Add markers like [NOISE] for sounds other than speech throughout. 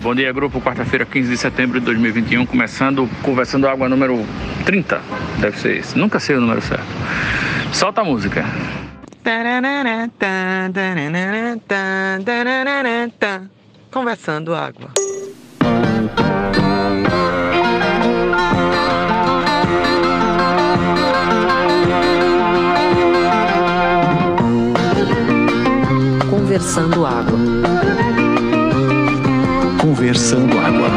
Bom dia, grupo. Quarta-feira, 15 de setembro de 2021, começando conversando água número 30. Deve ser esse. Nunca sei o número certo. Solta a música. Conversando água. Conversando água. Conversando água.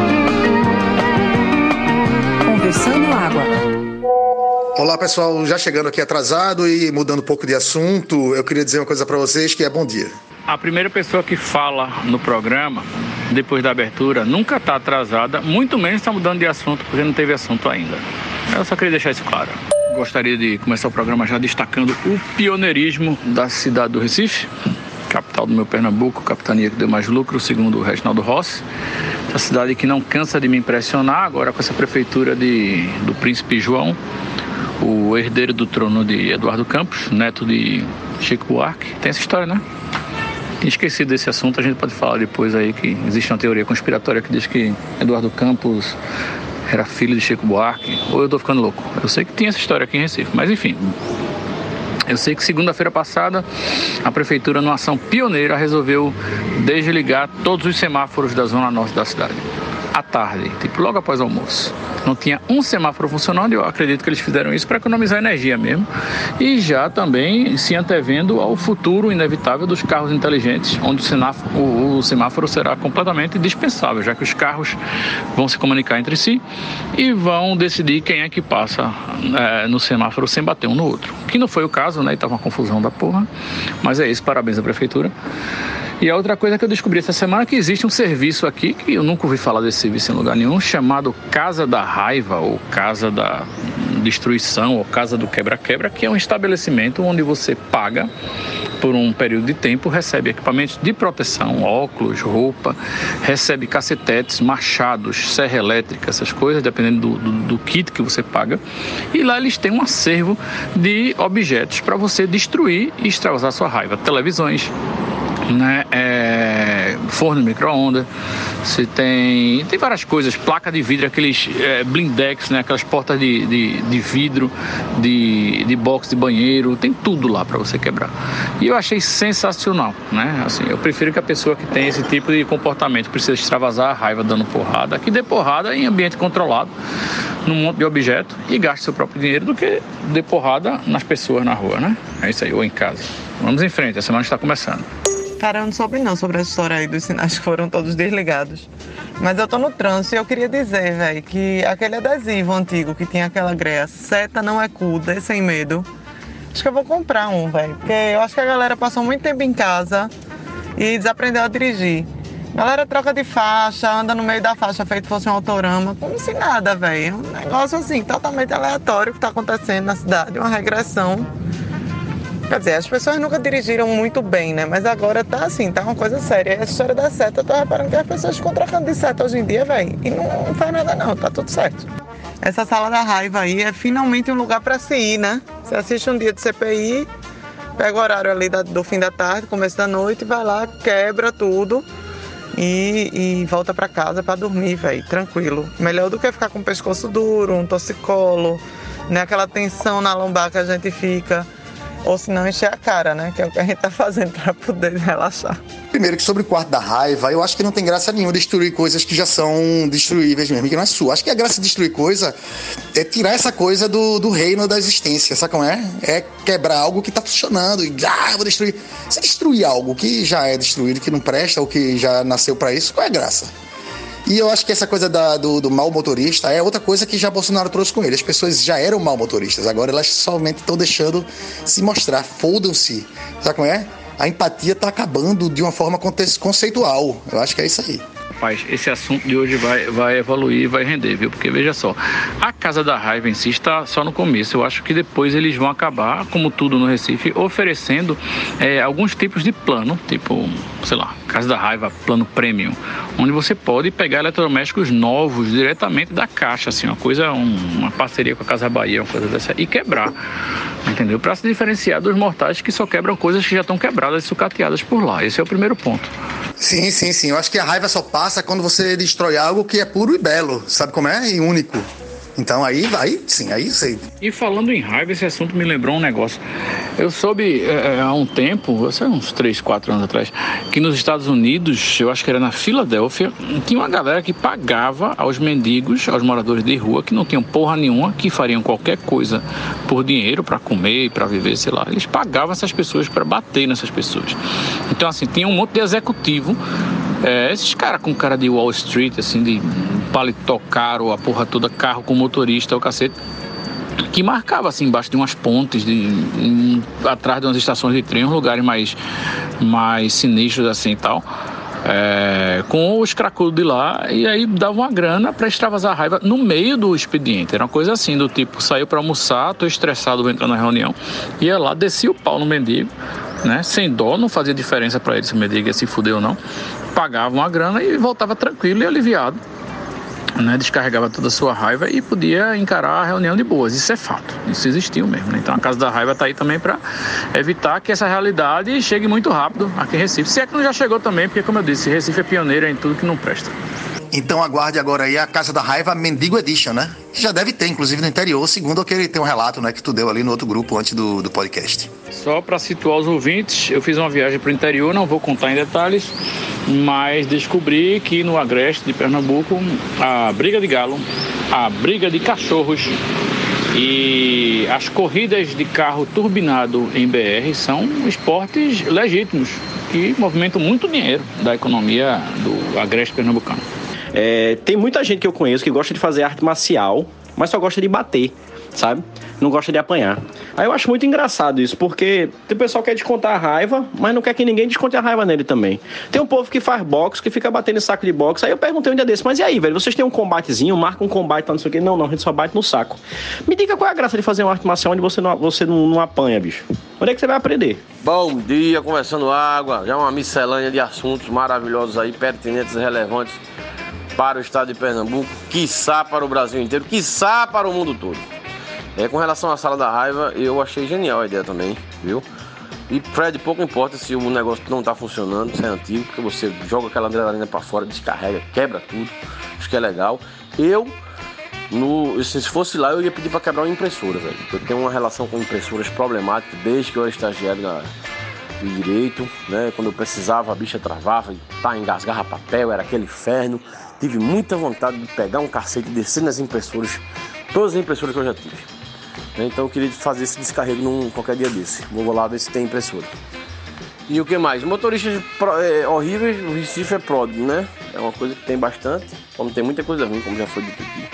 Conversando água. Olá pessoal, já chegando aqui atrasado e mudando um pouco de assunto, eu queria dizer uma coisa para vocês que é bom dia. A primeira pessoa que fala no programa, depois da abertura, nunca está atrasada, muito menos está mudando de assunto, porque não teve assunto ainda. Eu só queria deixar isso claro. Gostaria de começar o programa já destacando o pioneirismo da cidade do Recife, capital do meu Pernambuco, capitania que deu mais lucro, segundo o Reginaldo Rossi. Essa cidade que não cansa de me impressionar, agora com essa prefeitura de, do Príncipe João, o herdeiro do trono de Eduardo Campos, neto de Chico Buarque. Tem essa história, né? Tinha esquecido desse assunto, a gente pode falar depois aí que existe uma teoria conspiratória que diz que Eduardo Campos era filho de Chico Buarque, ou eu tô ficando louco. Eu sei que tinha essa história aqui em Recife, mas enfim, eu sei que segunda-feira passada a prefeitura, numa ação pioneira, resolveu desligar todos os semáforos da zona norte da cidade. À tarde, tipo logo após o almoço. Não tinha um semáforo funcionando eu acredito que eles fizeram isso para economizar energia mesmo. E já também se antevendo ao futuro inevitável dos carros inteligentes, onde o semáforo, o, o semáforo será completamente dispensável, já que os carros vão se comunicar entre si e vão decidir quem é que passa é, no semáforo sem bater um no outro. Que não foi o caso, né? E tava uma confusão da porra. Mas é isso, parabéns à prefeitura. E a outra coisa que eu descobri essa semana é que existe um serviço aqui, que eu nunca ouvi falar desse serviço em lugar nenhum, chamado Casa da Raiva, ou Casa da Destruição, ou Casa do Quebra-Quebra, que é um estabelecimento onde você paga por um período de tempo, recebe equipamentos de proteção, óculos, roupa, recebe cacetetes, machados, serra elétrica, essas coisas, dependendo do, do, do kit que você paga. E lá eles têm um acervo de objetos para você destruir e extravasar sua raiva. Televisões, né? É, forno micro-ondas, você tem, tem várias coisas, placa de vidro, aqueles é, blindex, né? Aquelas portas de, de, de vidro, de, de box de banheiro, tem tudo lá para você quebrar. E eu achei sensacional, né? Assim, eu prefiro que a pessoa que tem esse tipo de comportamento precisa extravasar a raiva dando porrada, que dê porrada em ambiente controlado, num monte de objeto e gaste seu próprio dinheiro do que dê porrada nas pessoas na rua, né? É isso aí, ou em casa. Vamos em frente, a semana está começando. Cara, eu não soube não sobre a história aí dos sinais que foram todos desligados. Mas eu tô no trânsito e eu queria dizer, velho, que aquele adesivo antigo que tinha aquela greia, seta não é cu, sem medo. Acho que eu vou comprar um, velho. Porque eu acho que a galera passou muito tempo em casa e desaprendeu a dirigir. A galera troca de faixa, anda no meio da faixa feito fosse um autorama, como se nada, velho. Um negócio assim, totalmente aleatório que tá acontecendo na cidade, uma regressão. Quer dizer, as pessoas nunca dirigiram muito bem, né? Mas agora tá assim, tá uma coisa séria. Essa história da seta, eu tô reparando que as pessoas ficam trocando de seta hoje em dia, velho. E não, não faz nada não, tá tudo certo. Essa sala da raiva aí é finalmente um lugar para se ir, né? Você assiste um dia de CPI, pega o horário ali da, do fim da tarde, começo da noite, vai lá, quebra tudo e, e volta para casa para dormir, velho, tranquilo. Melhor do que ficar com o pescoço duro, um torcicolo, né? Aquela tensão na lombar que a gente fica ou se não encher a cara, né? Que é o que a gente tá fazendo para poder relaxar. Primeiro que sobre o quarto da raiva, eu acho que não tem graça nenhuma destruir coisas que já são destruíveis mesmo, que não é sua. Acho que a graça de destruir coisa é tirar essa coisa do, do reino da existência, sabe como é? É quebrar algo que tá funcionando e, ah, vou destruir. Se destruir algo que já é destruído, que não presta, ou que já nasceu para isso, qual é a graça? E eu acho que essa coisa da, do, do mal motorista é outra coisa que já Bolsonaro trouxe com ele. As pessoas já eram mal motoristas, agora elas somente estão deixando se mostrar. Fodam-se. Sabe como é? A empatia está acabando de uma forma conceitual. Eu acho que é isso aí. Rapaz, esse assunto de hoje vai, vai evoluir, vai render, viu? Porque veja só, a Casa da Raiva em si está só no começo. Eu acho que depois eles vão acabar, como tudo no Recife, oferecendo é, alguns tipos de plano, tipo, sei lá, Casa da Raiva, plano premium, onde você pode pegar eletrodomésticos novos diretamente da caixa, assim, uma coisa, um, uma parceria com a Casa Bahia, uma coisa dessa, e quebrar. Entendeu? Para se diferenciar dos mortais que só quebram coisas que já estão quebradas e sucateadas por lá. Esse é o primeiro ponto. Sim, sim, sim. Eu acho que a raiva só passa quando você destrói algo que é puro e belo. Sabe como é? E único. Então aí, aí sim, aí sei. E falando em raiva, esse assunto me lembrou um negócio. Eu soube é, há um tempo, sei uns 3, 4 anos atrás, que nos Estados Unidos, eu acho que era na Filadélfia, tinha uma galera que pagava aos mendigos, aos moradores de rua, que não tinham porra nenhuma, que fariam qualquer coisa por dinheiro, para comer, para viver, sei lá. Eles pagavam essas pessoas para bater nessas pessoas. Então, assim, tinha um monte de executivo é, esses caras com cara de Wall Street, assim, de paletó caro, a porra toda, carro com motorista, o cacete, que marcava assim embaixo de umas pontes, de, em, atrás de umas estações de trem, uns lugares mais, mais sinistros assim e tal. É, com os cracudos de lá e aí dava uma grana para extravasar a raiva no meio do expediente. Era uma coisa assim, do tipo, saiu para almoçar, tô estressado, vou entrar na reunião, ia lá, descia o pau no mendigo, né? Sem dó, não fazia diferença para ele se o mendigo ia se fuder ou não. Pagava uma grana e voltava tranquilo e aliviado. Né, descarregava toda a sua raiva e podia encarar a reunião de boas. Isso é fato, isso existiu mesmo. Né? Então a Casa da Raiva está aí também para evitar que essa realidade chegue muito rápido aqui em Recife. Se é que não já chegou também, porque, como eu disse, Recife é pioneira em tudo que não presta. Então aguarde agora aí a Casa da Raiva Mendigo Edition, né? Que já deve ter, inclusive no interior, segundo aquele tem um relato, né, que tu deu ali no outro grupo antes do, do podcast. Só para situar os ouvintes, eu fiz uma viagem para o interior, não vou contar em detalhes, mas descobri que no Agreste de Pernambuco, a briga de galo, a briga de cachorros e as corridas de carro turbinado em BR são esportes legítimos que movimentam muito dinheiro da economia do Agreste Pernambucano. É, tem muita gente que eu conheço que gosta de fazer arte marcial, mas só gosta de bater, sabe? Não gosta de apanhar. Aí eu acho muito engraçado isso, porque tem pessoal que quer descontar a raiva, mas não quer que ninguém desconte a raiva nele também. Tem um povo que faz boxe, que fica batendo em saco de boxe. Aí eu perguntei um dia desse, mas e aí, velho? Vocês têm um combatezinho, marca um combate, tá, não sei o quê? Não, não, a gente só bate no saco. Me diga qual é a graça de fazer uma arte marcial onde você não, você não, não apanha, bicho. Onde é que você vai aprender? Bom dia, conversando água. Já uma miscelânea de assuntos maravilhosos aí, pertinentes e relevantes para o estado de Pernambuco, quiçá para o Brasil inteiro, quiçá para o mundo todo. É, com relação à sala da raiva, eu achei genial a ideia também, viu? E Fred, pouco importa se o negócio não está funcionando, se é antigo, porque você joga aquela adrenalina para fora, descarrega, quebra tudo. Acho que é legal. Eu, no, se fosse lá, eu ia pedir para quebrar uma impressora, velho. Eu tenho uma relação com impressoras problemática desde que eu era estagiário na, de direito, né? Quando eu precisava, a bicha travava tá, engasgava papel, era aquele inferno. Tive muita vontade de pegar um cacete e descer nas impressoras, todas as impressoras que eu já tive. Né, então eu queria fazer esse descarrego num qualquer dia desse. Vou lá ver se tem impressora. E o que mais? Motoristas é, horríveis, o Recife é pródigo, né? É uma coisa que tem bastante, como tem muita coisa ruim, como já foi dito aqui.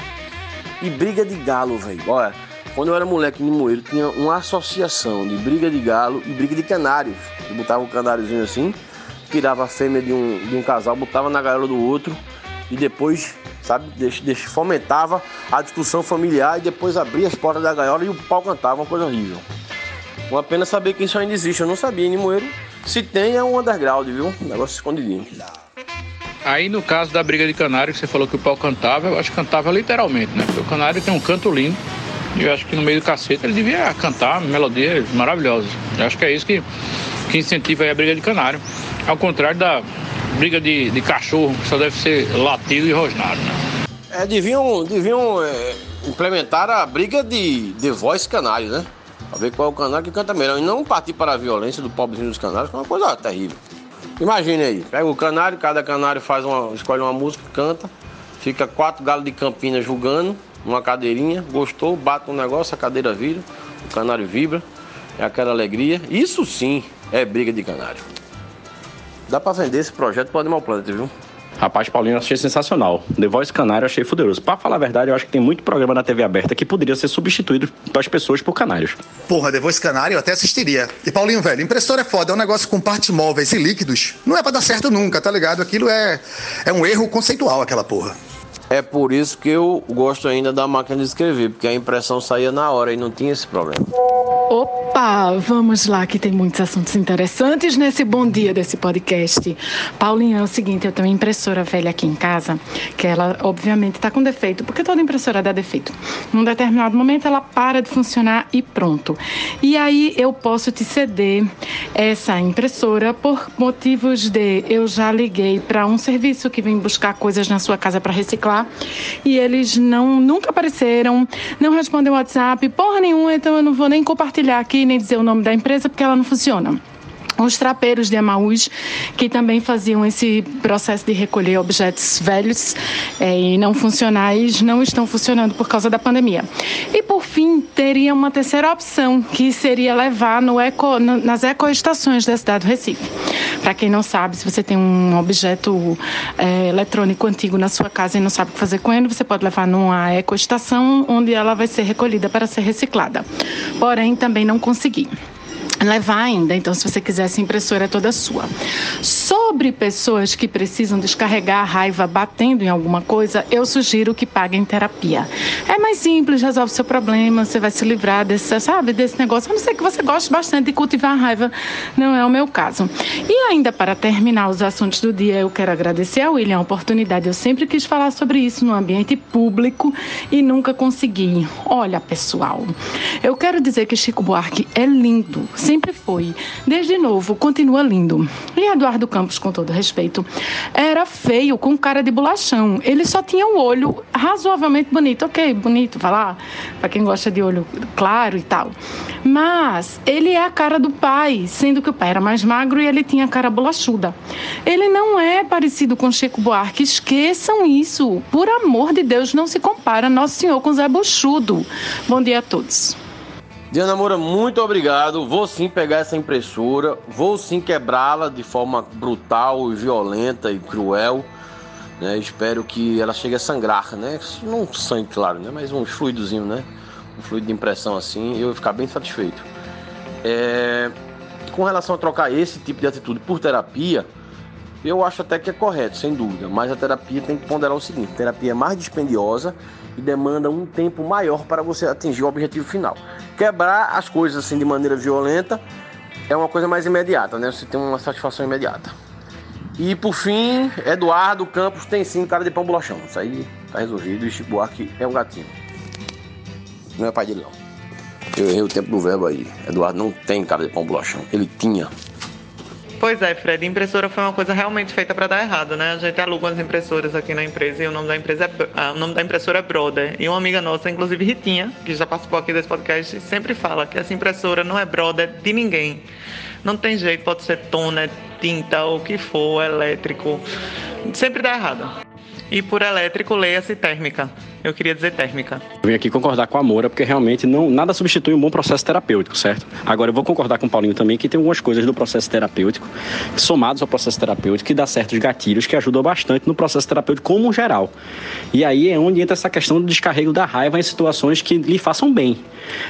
E briga de galo, velho. Olha, quando eu era moleque em Moeiro, tinha uma associação de briga de galo e briga de canários. Eu botava um canáriozinho assim, tirava a fêmea de um, de um casal, botava na gaiola do outro e depois, sabe, fomentava a discussão familiar e depois abria as portas da gaiola e o pau cantava, uma coisa horrível. Uma pena saber que isso ainda existe, eu não sabia em Limoeiro. Se tem, é um underground, viu? Um negócio escondidinho. Aí no caso da briga de canário, que você falou que o pau cantava, eu acho que cantava literalmente, né? Porque o canário tem um canto lindo. E eu acho que no meio do cacete ele devia cantar melodias maravilhosas. Eu acho que é isso que, que incentiva a briga de canário. Ao contrário da briga de, de cachorro, que só deve ser latido e rosnado, né? É, deviam, deviam é, implementar a briga de, de voz canário, né? Pra ver qual é o canário que canta melhor. E não partir para a violência do pobrezinho dos canários, que é uma coisa terrível. Imagine aí, pega o canário, cada canário faz uma, escolhe uma música, canta, fica quatro galos de Campinas julgando, uma cadeirinha, gostou, bate um negócio, a cadeira vira, o canário vibra, é aquela alegria. Isso sim é briga de canário. Dá pra vender esse projeto pro Animal Planet, viu? Rapaz, Paulinho, eu achei sensacional. The Voice Canário eu achei poderoso. Pra falar a verdade, eu acho que tem muito programa na TV aberta que poderia ser substituído para as pessoas por canários. Porra, The Voice Canário eu até assistiria. E Paulinho, velho, impressora é foda, é um negócio com partes móveis e líquidos. Não é pra dar certo nunca, tá ligado? Aquilo é, é um erro conceitual, aquela porra. É por isso que eu gosto ainda da máquina de escrever, porque a impressão saía na hora e não tinha esse problema. Opa! Vamos lá que tem muitos assuntos interessantes nesse bom dia desse podcast. Paulinha, é o seguinte, eu tenho uma impressora velha aqui em casa, que ela obviamente está com defeito, porque toda impressora dá defeito. Num determinado momento ela para de funcionar e pronto. E aí eu posso te ceder essa impressora por motivos de eu já liguei para um serviço que vem buscar coisas na sua casa para reciclar e eles não nunca apareceram, não respondem WhatsApp, porra nenhuma, então eu não vou nem compartilhar aqui nem dizer o nome da empresa porque ela não funciona os trapeiros de Amaús, que também faziam esse processo de recolher objetos velhos é, e não funcionais, não estão funcionando por causa da pandemia. E por fim, teria uma terceira opção, que seria levar no eco, no, nas ecoestações da cidade do Recife. Para quem não sabe, se você tem um objeto é, eletrônico antigo na sua casa e não sabe o que fazer com ele, você pode levar numa ecoestação onde ela vai ser recolhida para ser reciclada. Porém, também não consegui levar ainda. Então, se você quiser, essa impressora é toda sua. Sobre pessoas que precisam descarregar a raiva batendo em alguma coisa, eu sugiro que paguem terapia. É mais simples, resolve seu problema, você vai se livrar desse, sabe, desse negócio. A não ser que você goste bastante de cultivar a raiva, não é o meu caso. E ainda para terminar os assuntos do dia, eu quero agradecer ao William a oportunidade. Eu sempre quis falar sobre isso no ambiente público e nunca consegui. Olha, pessoal, eu quero dizer que Chico Buarque é lindo sempre foi. Desde novo, continua lindo. E Eduardo Campos, com todo respeito, era feio, com cara de bolachão. Ele só tinha um olho razoavelmente bonito. Ok, bonito, vai lá, para quem gosta de olho claro e tal. Mas ele é a cara do pai, sendo que o pai era mais magro e ele tinha a cara bolachuda. Ele não é parecido com Chico Buarque, esqueçam isso. Por amor de Deus, não se compara Nosso Senhor com Zé Buchudo. Bom dia a todos. Diana Moura, muito obrigado. Vou sim pegar essa impressora, vou sim quebrá-la de forma brutal, violenta e cruel. Né? Espero que ela chegue a sangrar, né? Não sangue, claro, né? Mas um fluidozinho, né? Um fluido de impressão assim, eu vou ficar bem satisfeito. É... Com relação a trocar esse tipo de atitude por terapia, eu acho até que é correto, sem dúvida. Mas a terapia tem que ponderar o seguinte: terapia é mais dispendiosa e demanda um tempo maior para você atingir o objetivo final. Quebrar as coisas assim de maneira violenta é uma coisa mais imediata, né? Você tem uma satisfação imediata. E por fim, Eduardo Campos tem sim cara de pão bolachão. Isso aí tá resolvido. E Chico Buarque é um gatinho. Não é pai dele, não. Eu errei o tempo do verbo aí. Eduardo não tem cara de pão bolachão. Ele tinha. Pois é, Fred, impressora foi uma coisa realmente feita para dar errado, né? A gente aluga umas impressoras aqui na empresa e o nome da empresa é, ah, o nome da impressora é Brother. E uma amiga nossa, inclusive Ritinha, que já participou aqui desse podcast, sempre fala que essa impressora não é brother de ninguém. Não tem jeito, pode ser toner, tinta, ou o que for, elétrico. Sempre dá errado. E por elétrico, leia-se térmica. Eu queria dizer térmica. Eu vim aqui concordar com a Moura, porque realmente não, nada substitui um bom processo terapêutico, certo? Agora eu vou concordar com o Paulinho também que tem algumas coisas do processo terapêutico, somados ao processo terapêutico, que dá certos gatilhos que ajudam bastante no processo terapêutico como geral. E aí é onde entra essa questão do descarrego da raiva em situações que lhe façam bem.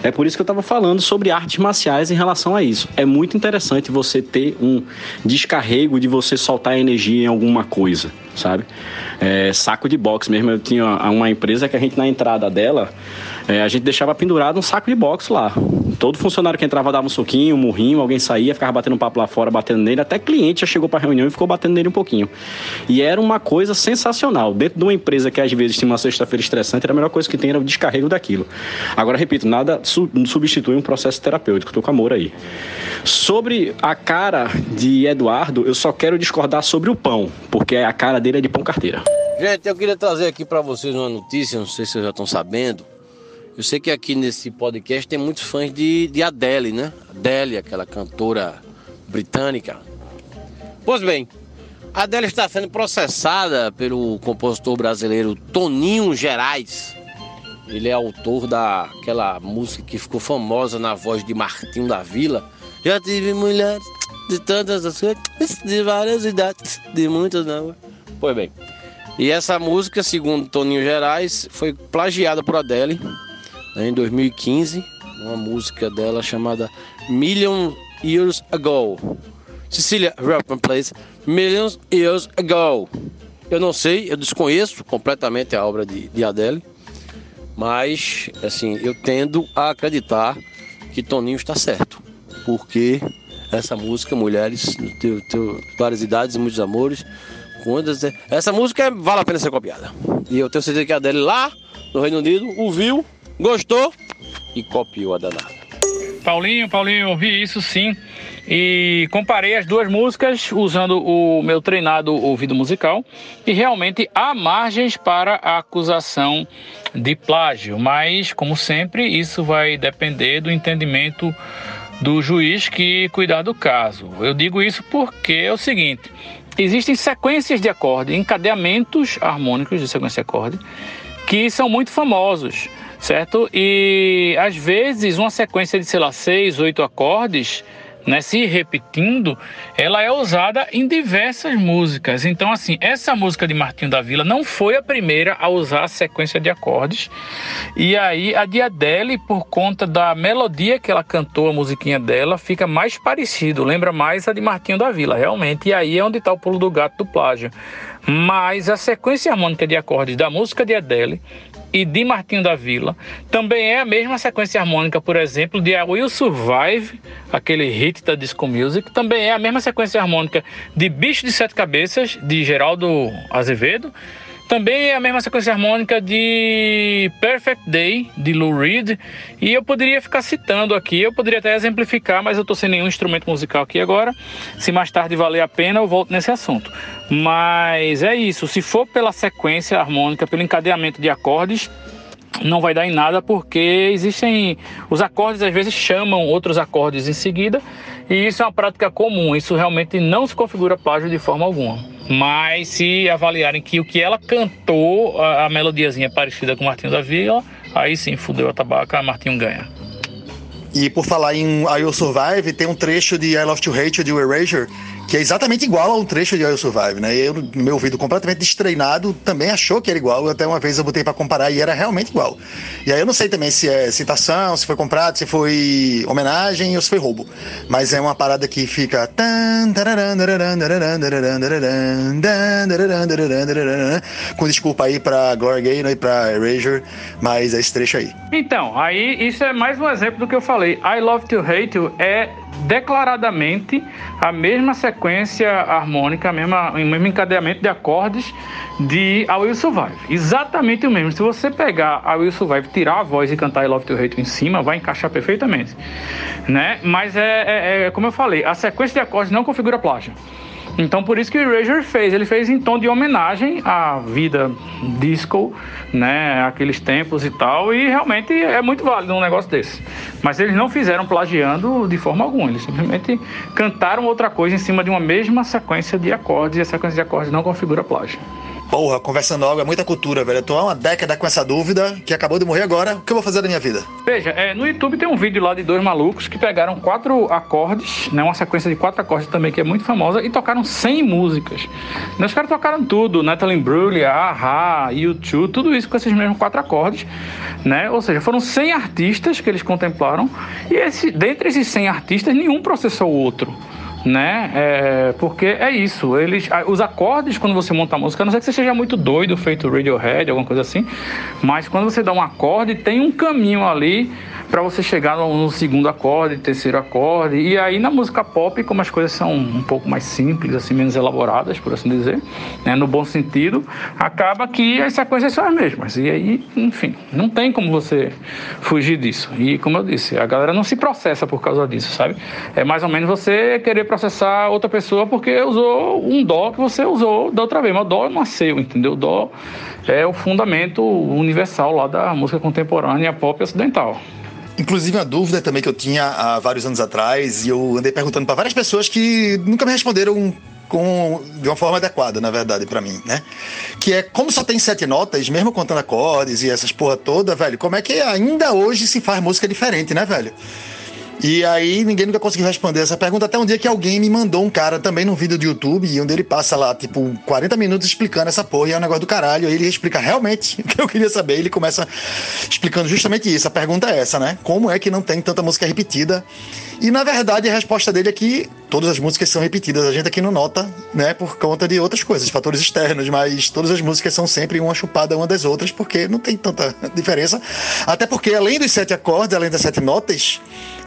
É por isso que eu estava falando sobre artes marciais em relação a isso. É muito interessante você ter um descarrego de você soltar energia em alguma coisa, sabe? É, saco de boxe mesmo. Eu tinha uma empresa que a gente na entrada dela é, a gente deixava pendurado um saco de boxe lá. Todo funcionário que entrava dava um soquinho, um murrinho, alguém saía, ficava batendo um papo lá fora, batendo nele. Até cliente já chegou para reunião e ficou batendo nele um pouquinho. E era uma coisa sensacional. Dentro de uma empresa que às vezes tinha uma sexta-feira estressante, era a melhor coisa que tem era o descarrego daquilo. Agora, repito, nada substitui um processo terapêutico. Estou com amor aí. Sobre a cara de Eduardo, eu só quero discordar sobre o pão, porque a cara dele é de pão carteira. Gente, eu queria trazer aqui para vocês uma notícia, não sei se vocês já estão sabendo. Eu sei que aqui nesse podcast tem muitos fãs de, de Adele, né? Adele, aquela cantora britânica. Pois bem, Adele está sendo processada pelo compositor brasileiro Toninho Gerais. Ele é autor daquela música que ficou famosa na voz de Martinho da Vila. Já tive mulheres de tantas coisas, de várias idades, de muitas não. Pois bem, e essa música, segundo Toninho Gerais, foi plagiada por Adele né, em 2015, uma música dela chamada Million Years Ago. Cecilia Rappin Place, Millions Years Ago. Eu não sei, eu desconheço completamente a obra de, de Adele, mas assim, eu tendo a acreditar que Toninho está certo. Porque essa música, Mulheres, teu, teu, várias idades e muitos amores, essa música vale a pena ser copiada. E eu tenho certeza que a dele lá no Reino Unido ouviu, gostou e copiou a danada. Paulinho, Paulinho, ouvi isso sim. E comparei as duas músicas usando o meu treinado ouvido musical e realmente há margens para a acusação de plágio, mas como sempre, isso vai depender do entendimento do juiz que cuidar do caso. Eu digo isso porque é o seguinte: existem sequências de acorde, encadeamentos harmônicos de sequência de acorde, que são muito famosos, certo? E às vezes uma sequência de, sei lá, seis, oito acordes né, se repetindo, ela é usada em diversas músicas. Então, assim, essa música de Martinho da Vila não foi a primeira a usar a sequência de acordes. E aí a de Adele, por conta da melodia que ela cantou, a musiquinha dela, fica mais parecido, lembra mais a de Martinho da Vila, realmente. E aí é onde está o pulo do gato do plágio. Mas a sequência harmônica de acordes da música de Adele e de Martinho da Vila. Também é a mesma sequência harmônica, por exemplo, de I Will Survive, aquele hit da Disco Music. Também é a mesma sequência harmônica de Bicho de Sete Cabeças, de Geraldo Azevedo. Também é a mesma sequência harmônica de Perfect Day, de Lou Reed. E eu poderia ficar citando aqui, eu poderia até exemplificar, mas eu estou sem nenhum instrumento musical aqui agora. Se mais tarde valer a pena, eu volto nesse assunto. Mas é isso, se for pela sequência harmônica, pelo encadeamento de acordes, não vai dar em nada porque existem os acordes às vezes chamam outros acordes em seguida e isso é uma prática comum, isso realmente não se configura plágio de forma alguma. Mas se avaliarem que o que ela cantou, a, a melodiazinha é parecida com Martinho da Vila, aí sim, fudeu a tabaca, Martinho ganha. E por falar em I Will Survive, tem um trecho de I Love to Hate de Erasure que é exatamente igual a um trecho de Will Survive, né? Eu, no meu ouvido completamente destreinado, também achou que era igual. Até uma vez eu botei para comparar e era realmente igual. E aí eu não sei também se é citação, se foi comprado, se foi homenagem ou se foi roubo. Mas é uma parada que fica. Com desculpa aí pra Gloria Gaynor e pra Erasure, mas é esse trecho aí. Então, aí isso é mais um exemplo do que eu falei. I Love to Hate You é declaradamente a mesma sequência harmônica, a mesma, o mesmo encadeamento de acordes de I Will Survive. Exatamente o mesmo. Se você pegar I Will Survive, tirar a voz e cantar I Love To Hate em cima, vai encaixar perfeitamente. Né? Mas é, é, é como eu falei, a sequência de acordes não configura plágio. Então por isso que o Erasure fez, ele fez em tom de homenagem à vida disco, né, aqueles tempos e tal, e realmente é muito válido um negócio desse. Mas eles não fizeram plagiando de forma alguma, eles simplesmente cantaram outra coisa em cima de uma mesma sequência de acordes, e a sequência de acordes não configura plágio. Porra, conversando algo é muita cultura, velho. Eu tô há uma década com essa dúvida, que acabou de morrer agora. O que eu vou fazer da minha vida? Veja, é, no YouTube tem um vídeo lá de dois malucos que pegaram quatro acordes, né? Uma sequência de quatro acordes também que é muito famosa, e tocaram 100 músicas. Né, os caras tocaram tudo, Natalie Imbruglia, Aha, YouTube, tudo isso com esses mesmos quatro acordes, né? Ou seja, foram 100 artistas que eles contemplaram, e esse, dentre esses 100 artistas, nenhum processou o outro né? É, porque é isso, eles, os acordes quando você monta a música, a não sei que você seja muito doido, feito Radiohead, alguma coisa assim, mas quando você dá um acorde, tem um caminho ali para você chegar no, segundo acorde, terceiro acorde. E aí na música pop, como as coisas são um pouco mais simples, assim, menos elaboradas, por assim dizer, né, no bom sentido, acaba que as sequências são as mesmas. E aí, enfim, não tem como você fugir disso. E como eu disse, a galera não se processa por causa disso, sabe? É mais ou menos você querer processar outra pessoa porque usou um dó que você usou da outra vez. Mas dó não é entendeu? O dó é o fundamento universal lá da música contemporânea pop ocidental. Inclusive, uma dúvida também que eu tinha há vários anos atrás, e eu andei perguntando para várias pessoas que nunca me responderam com, de uma forma adequada, na verdade, para mim, né? Que é como só tem sete notas, mesmo contando acordes e essas porra toda, velho, como é que ainda hoje se faz música diferente, né, velho? E aí ninguém nunca conseguiu responder essa pergunta, até um dia que alguém me mandou um cara também num vídeo do YouTube, onde ele passa lá, tipo, 40 minutos explicando essa porra, e é um negócio do caralho, aí ele explica realmente [LAUGHS] o que eu queria saber, ele começa explicando justamente isso. A pergunta é essa, né? Como é que não tem tanta música repetida? E na verdade a resposta dele é que todas as músicas são repetidas, a gente aqui não nota, né, por conta de outras coisas, fatores externos, mas todas as músicas são sempre uma chupada uma das outras, porque não tem tanta [LAUGHS] diferença. Até porque além dos sete acordes, além das sete notas,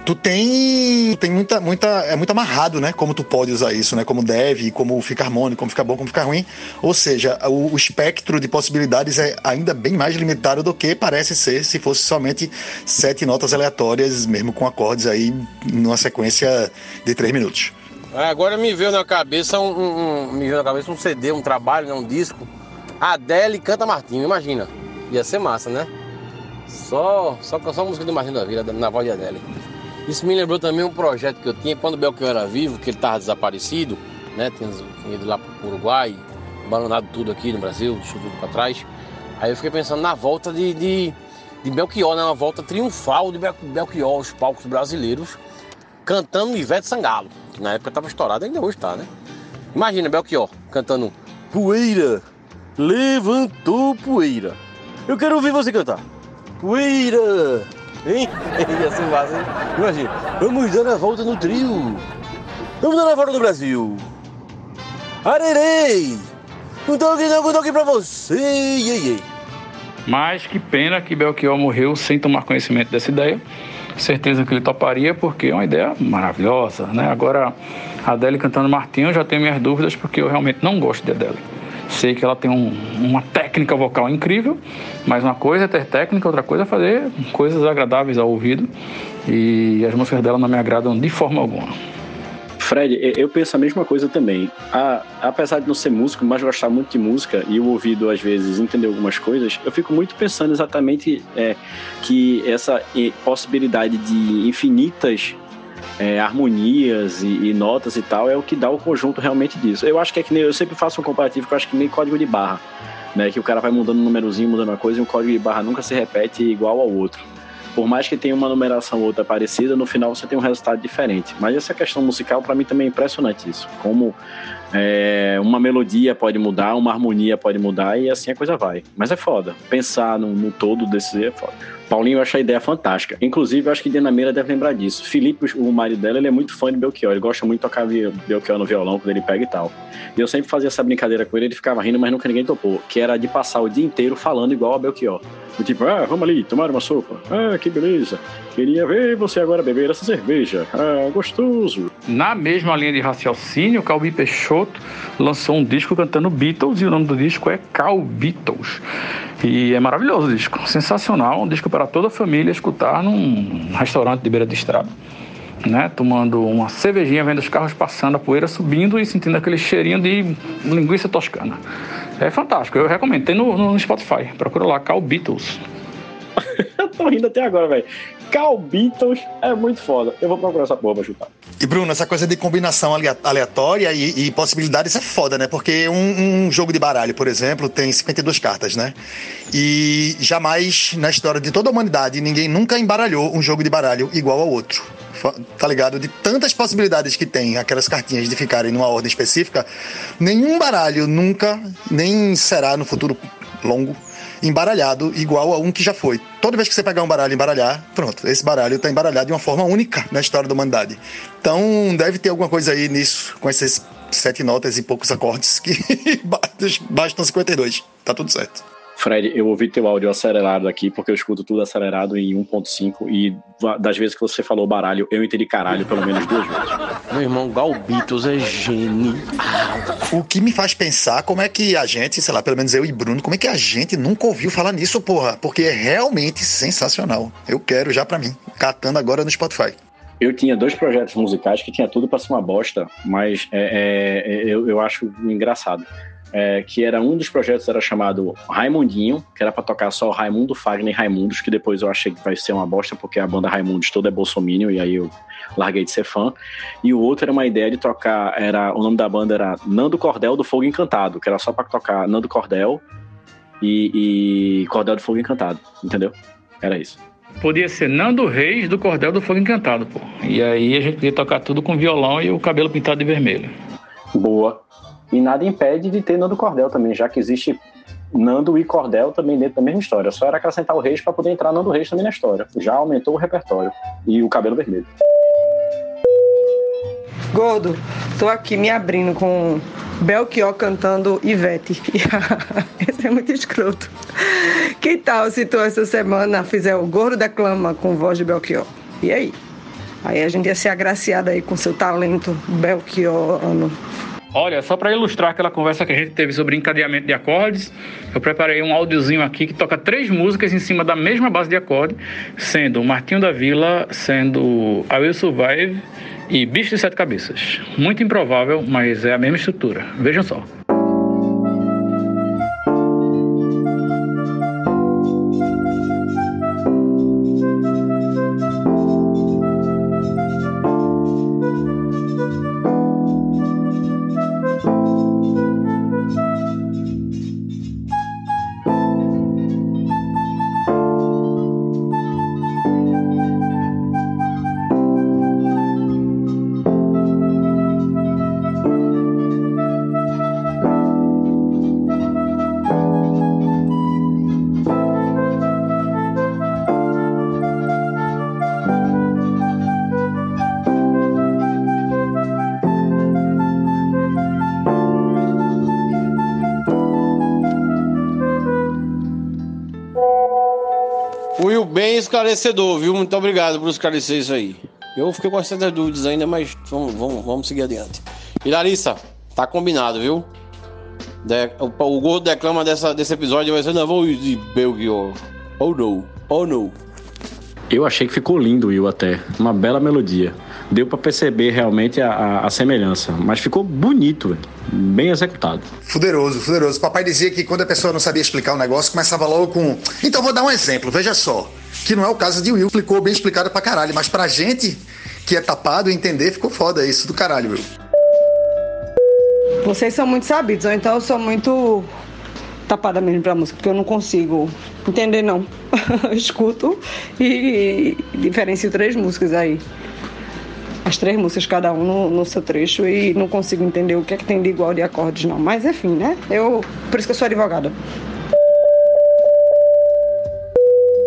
tu tem, tem muita, muita, é muito amarrado, né? Como tu pode usar isso, né? Como deve, como fica harmônico, como fica bom, como fica ruim. Ou seja, o, o espectro de possibilidades é ainda bem mais limitado do que parece ser se fosse somente sete notas aleatórias, mesmo com acordes aí numa sequência de três minutos. É, agora me veio na cabeça um, um, me veio na cabeça um CD, um trabalho, né, um disco. Adele canta Martinho, imagina. Ia ser massa, né? Só, só, só música de Martinho da Vila, na voz de Adele. Isso me lembrou também um projeto que eu tinha quando o Belchior era vivo, que ele estava desaparecido, né? Tinha, ido lá para o Uruguai, abandonado tudo aqui no Brasil, tudo para trás. Aí eu fiquei pensando na volta de, de, de Belchior, né? Uma volta triunfal de Belchior aos palcos brasileiros, cantando Ivete Sangalo, que na época estava estourado, ainda hoje está, né? Imagina Belchior cantando Poeira, levantou poeira. Eu quero ouvir você cantar. Poeira, Hein? [LAUGHS] Ia ser massa, hein? Imagina, vamos dando a volta no trio. Vamos dando a volta no Brasil. Arerei! Um toque, um toque pra você! Mas que pena que Belchior morreu sem tomar conhecimento dessa ideia. Certeza que ele toparia, porque é uma ideia maravilhosa, né? Agora, a Adele cantando Martinho, eu já tenho minhas dúvidas, porque eu realmente não gosto de Adele. Sei que ela tem um, uma técnica vocal incrível, mas uma coisa é ter técnica, outra coisa é fazer coisas agradáveis ao ouvido. E as músicas dela não me agradam de forma alguma. Fred, eu penso a mesma coisa também. A, apesar de não ser músico, mas gostar muito de música e o ouvido às vezes entender algumas coisas, eu fico muito pensando exatamente é, que essa possibilidade de infinitas é, harmonias e, e, notas e tal, é o que dá o conjunto realmente disso. Eu acho que é que nem, eu sempre faço um comparativo que eu acho que nem código de barra, né? Que o cara vai mudando um númerozinho, mudando uma coisa, e um código de barra nunca se repete igual ao outro. Por mais que tenha uma numeração ou outra parecida, no final você tem um resultado diferente. Mas essa questão musical, para mim, também é impressionante isso. Como é, uma melodia pode mudar, uma harmonia pode mudar e assim a coisa vai. Mas é foda. Pensar no, no todo desse é foda. Paulinho acha a ideia fantástica. Inclusive, eu acho que Diana Meira deve lembrar disso. Felipe, o marido dela, ele é muito fã de Belchior. Ele gosta muito de tocar Belchior no violão quando ele pega e tal. E eu sempre fazia essa brincadeira com ele, ele ficava rindo, mas nunca ninguém topou. Que era de passar o dia inteiro falando igual a Belchior. Tipo, ah, vamos ali, tomar uma sopa. Ah, que beleza. Queria ver você agora beber essa cerveja. Ah, gostoso. Na mesma linha de raciocínio, Calbi Peixoto lançou um disco cantando Beatles e o nome do disco é Cal Beatles. E é maravilhoso o disco, sensacional, um disco para toda a família escutar num restaurante de beira de estrada. Né, tomando uma cervejinha, vendo os carros passando, a poeira subindo e sentindo aquele cheirinho de linguiça toscana. É fantástico, eu recomendo. Tem no, no Spotify, procura lá, Cal Beatles. [LAUGHS] eu tô rindo até agora, velho. Cal Beatles é muito foda. Eu vou procurar essa porra pra chutar. E Bruno, essa coisa de combinação aleatória e, e possibilidades é foda, né? Porque um, um, jogo de baralho, por exemplo, tem 52 cartas, né? E jamais na história de toda a humanidade ninguém nunca embaralhou um jogo de baralho igual ao outro. Tá ligado? De tantas possibilidades que tem aquelas cartinhas de ficarem numa ordem específica, nenhum baralho nunca, nem será no futuro longo, embaralhado igual a um que já foi. Toda vez que você pegar um baralho e embaralhar, pronto, esse baralho está embaralhado de uma forma única na história da humanidade. Então deve ter alguma coisa aí nisso, com essas sete notas e poucos acordes que [LAUGHS] bastam 52. Tá tudo certo. Fred, eu ouvi teu áudio acelerado aqui, porque eu escuto tudo acelerado em 1.5 e das vezes que você falou baralho, eu entendi caralho pelo menos duas vezes. Meu irmão, Galbitos é genial. O que me faz pensar como é que a gente, sei lá, pelo menos eu e Bruno, como é que a gente nunca ouviu falar nisso, porra? Porque é realmente sensacional. Eu quero já pra mim, catando agora no Spotify eu tinha dois projetos musicais que tinha tudo para ser uma bosta, mas é, é, eu, eu acho engraçado é, que era um dos projetos era chamado Raimundinho, que era para tocar só Raimundo Fagner e Raimundos, que depois eu achei que vai ser uma bosta porque a banda Raimundos toda é bolsominion e aí eu larguei de ser fã. E o outro era uma ideia de tocar, era o nome da banda era Nando Cordel do Fogo Encantado, que era só para tocar Nando Cordel e, e Cordel do Fogo Encantado, entendeu? Era isso. Podia ser Nando Reis do Cordel do Fogo Encantado, pô. E aí a gente podia tocar tudo com violão e o cabelo pintado de vermelho. Boa. E nada impede de ter Nando Cordel também, já que existe Nando e Cordel também dentro da mesma história. Só era acrescentar o Reis para poder entrar Nando Reis também na história. Já aumentou o repertório. E o cabelo vermelho. Gordo, tô aqui me abrindo com Belchior cantando Ivete. [LAUGHS] Esse é muito escroto. Que tal se tu essa semana fizer o Gordo da Clama com voz de Belchior? E aí? Aí a gente ia ser agraciada aí com seu talento belchiorano. Olha, só para ilustrar aquela conversa que a gente teve sobre encadeamento de acordes, eu preparei um áudiozinho aqui que toca três músicas em cima da mesma base de acorde, sendo Martinho da Vila, sendo I Will Survive e Bicho de Sete Cabeças. Muito improvável, mas é a mesma estrutura. Vejam só. Esclarecedor, viu? Muito obrigado por esclarecer isso aí. Eu fiquei com certas dúvidas ainda, mas vamos, vamos, vamos seguir adiante. E Larissa, tá combinado, viu? De- o, o gordo declama dessa, desse episódio vai ser na voz de Belchior. Oh no, oh no. Eu achei que ficou lindo, Will, até. Uma bela melodia. Deu pra perceber realmente a, a- a semelhança. Mas ficou bonito. Bem executado. Fuderoso, fuderoso. Papai dizia que quando a pessoa não sabia explicar um negócio, começava logo com. Então vou dar um exemplo, veja só. Que não é o caso de Will, explicou bem explicado pra caralho. Mas pra gente que é tapado entender, ficou foda isso do caralho, Will. Vocês são muito sabidos, ou então eu sou muito tapada mesmo pra música, porque eu não consigo entender, não. [LAUGHS] Eu Escuto e diferencio três músicas aí. As três músicas, cada um no, no seu trecho, e não consigo entender o que é que tem de igual de acordes, não. Mas enfim, né? Eu. Por isso que eu sou advogada.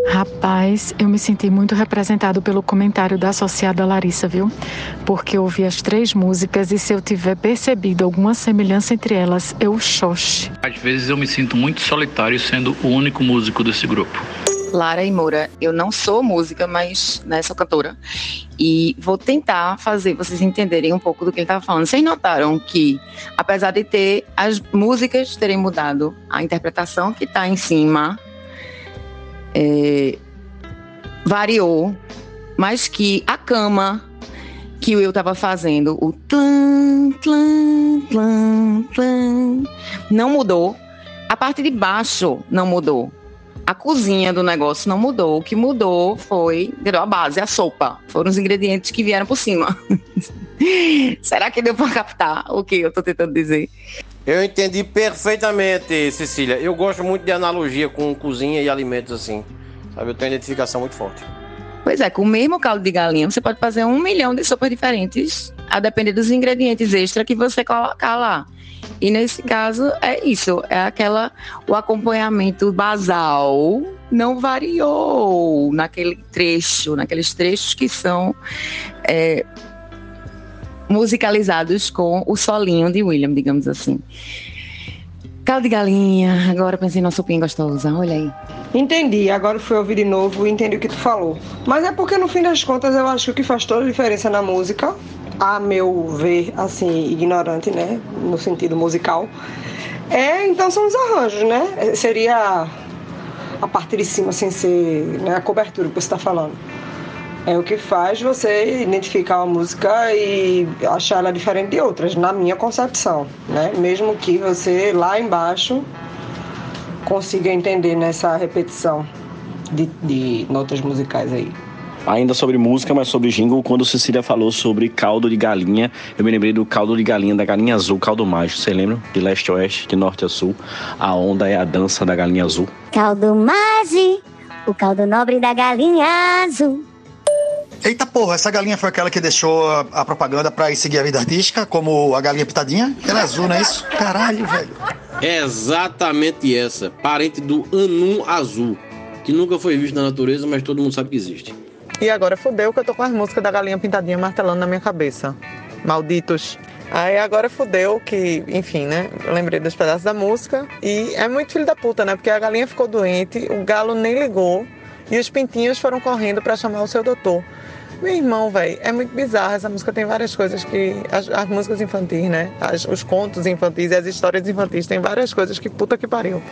Rapaz, eu me senti muito representado pelo comentário da associada Larissa, viu? Porque eu ouvi as três músicas e se eu tiver percebido alguma semelhança entre elas, eu xoxe. Às vezes eu me sinto muito solitário sendo o único músico desse grupo. Lara e Moura, eu não sou música, mas né, sou cantora. E vou tentar fazer vocês entenderem um pouco do que ele estava falando. Vocês notaram que, apesar de ter as músicas terem mudado, a interpretação que está em cima é, variou, mas que a cama que o Will estava fazendo, o tlan, tlan, tlan, tlan, não mudou. A parte de baixo não mudou. A cozinha do negócio não mudou. O que mudou foi entendeu? a base, a sopa. Foram os ingredientes que vieram por cima. [LAUGHS] Será que deu para captar o que eu tô tentando dizer? Eu entendi perfeitamente, Cecília. Eu gosto muito de analogia com cozinha e alimentos assim. Sabe, eu tenho uma identificação muito forte. Pois é, com o mesmo caldo de galinha, você pode fazer um milhão de sopas diferentes, a depender dos ingredientes extra que você colocar lá. E nesse caso é isso, é aquela o acompanhamento basal não variou naquele trecho, naqueles trechos que são é, musicalizados com o solinho de William, digamos assim. Caldo de galinha, agora pensei numa sopinha gostosa, olha aí. Entendi, agora fui ouvir de novo e entendi o que tu falou. Mas é porque no fim das contas eu acho que o que faz toda a diferença na música, a meu ver, assim, ignorante, né, no sentido musical, é então são os arranjos, né? É, Seria a parte de cima sem ser né, a cobertura que você está falando. É o que faz você identificar uma música e achar ela diferente de outras, na minha concepção, né? Mesmo que você lá embaixo consiga entender nessa repetição de, de notas musicais aí. Ainda sobre música, mas sobre jingle, quando Cecília falou sobre caldo de galinha, eu me lembrei do caldo de galinha, da galinha azul, caldo mágico. Você lembra? De leste a oeste, de norte a sul. A onda é a dança da galinha azul. Caldo Magi, o caldo nobre da galinha azul. Eita porra, essa galinha foi aquela que deixou a, a propaganda pra ir seguir a vida artística, como a galinha pitadinha? Ela é azul, não é isso? Caralho, velho. É exatamente essa, parente do anum azul, que nunca foi visto na natureza, mas todo mundo sabe que existe. E agora fudeu que eu tô com as músicas da galinha pintadinha martelando na minha cabeça. Malditos. Aí agora fudeu que, enfim, né? Lembrei dos pedaços da música. E é muito filho da puta, né? Porque a galinha ficou doente, o galo nem ligou. E os pintinhos foram correndo pra chamar o seu doutor. Meu irmão, velho, é muito bizarro. Essa música tem várias coisas que. As, as músicas infantis, né? As, os contos infantis e as histórias infantis tem várias coisas que puta que pariu.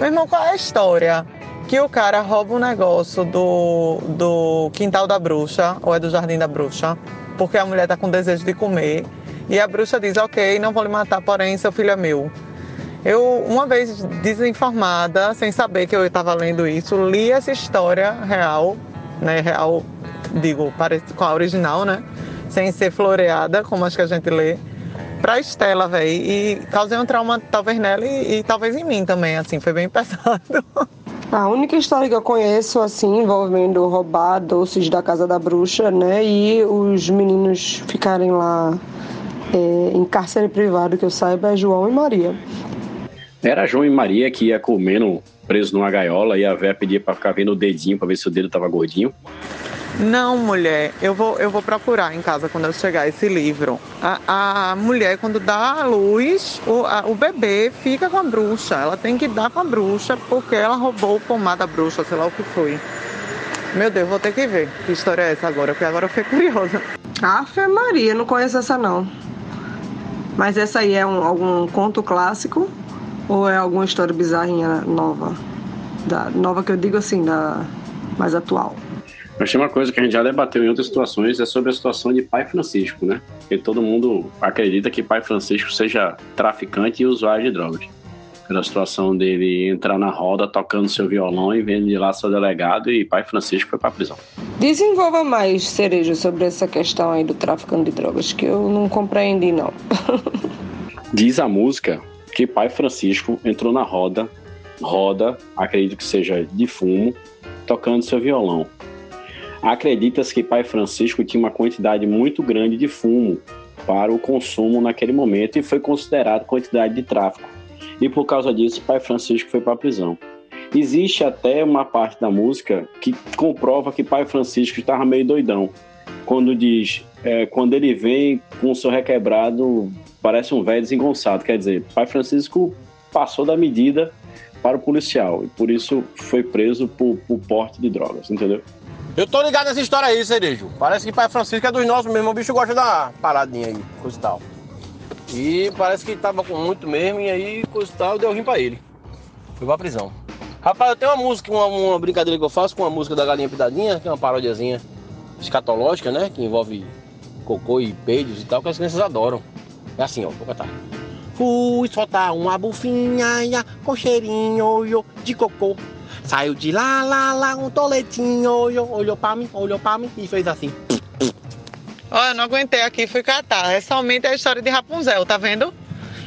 Meu irmão, qual é a história? Que o cara rouba um negócio do, do quintal da bruxa, ou é do jardim da bruxa, porque a mulher tá com desejo de comer. E a bruxa diz: Ok, não vou lhe matar, porém seu filho é meu. Eu, uma vez desinformada, sem saber que eu estava lendo isso, li essa história real, né? Real digo, com a original, né? Sem ser floreada, como acho que a gente lê, pra Estela, velho. E causei um trauma, talvez nela e, e, talvez em mim também, assim, foi bem [LAUGHS] pesado. A única história que eu conheço, assim, envolvendo roubar doces da casa da bruxa, né? E os meninos ficarem lá é, em cárcere privado, que eu saiba, é João e Maria. Era João e Maria que ia comendo preso numa gaiola e a véia pedia pra ficar vendo o dedinho pra ver se o dedo tava gordinho. Não, mulher, eu vou, eu vou procurar em casa quando eu chegar esse livro. A, a mulher, quando dá a luz, o, a, o bebê fica com a bruxa. Ela tem que dar com a bruxa porque ela roubou o pomar da bruxa, sei lá o que foi. Meu Deus, vou ter que ver que história é essa agora, porque agora eu fiquei [LAUGHS] curiosa. Ave Maria, não conheço essa não. Mas essa aí é um, algum conto clássico ou é alguma história bizarrinha nova? Da, nova que eu digo assim, da mais atual. Mas tem uma coisa que a gente já debateu em outras situações, é sobre a situação de Pai Francisco, né? Porque todo mundo acredita que Pai Francisco seja traficante e usuário de drogas. Pela situação dele entrar na roda tocando seu violão e vendo de lá seu delegado e Pai Francisco foi para prisão. Desenvolva mais, Cereja, sobre essa questão aí do tráfico de drogas, que eu não compreendi, não. [LAUGHS] Diz a música que Pai Francisco entrou na roda, roda, acredito que seja de fumo, tocando seu violão. Acredita-se que Pai Francisco tinha uma quantidade muito grande de fumo para o consumo naquele momento e foi considerado quantidade de tráfico. E por causa disso, Pai Francisco foi para a prisão. Existe até uma parte da música que comprova que Pai Francisco estava meio doidão. Quando diz, é, quando ele vem com o seu requebrado, parece um velho desengonçado. Quer dizer, Pai Francisco passou da medida para o policial e por isso foi preso por, por porte de drogas, entendeu? Eu tô ligado nessa história aí, Cerejo. Parece que Pai Francisco é dos nossos mesmo. O bicho gosta uma paradinha aí, coisa e tal. E parece que tava com muito mesmo, e aí, coisa e tal, deu rim pra ele. Foi pra prisão. Rapaz, eu tenho uma música, uma, uma, brincadeira que eu faço com a música da Galinha Pidadinha, que é uma parodiazinha escatológica, né? Que envolve cocô e peidos e tal, que as crianças adoram. É assim, ó, vou cantar. Fui soltar uma bufinha com cheirinho de cocô. Saiu de lá, lá, lá, um toletinho, olhou, olhou pra mim, olhou pra mim e fez assim. Olha, eu não aguentei aqui, fui catar. É somente a história de Rapunzel, tá vendo?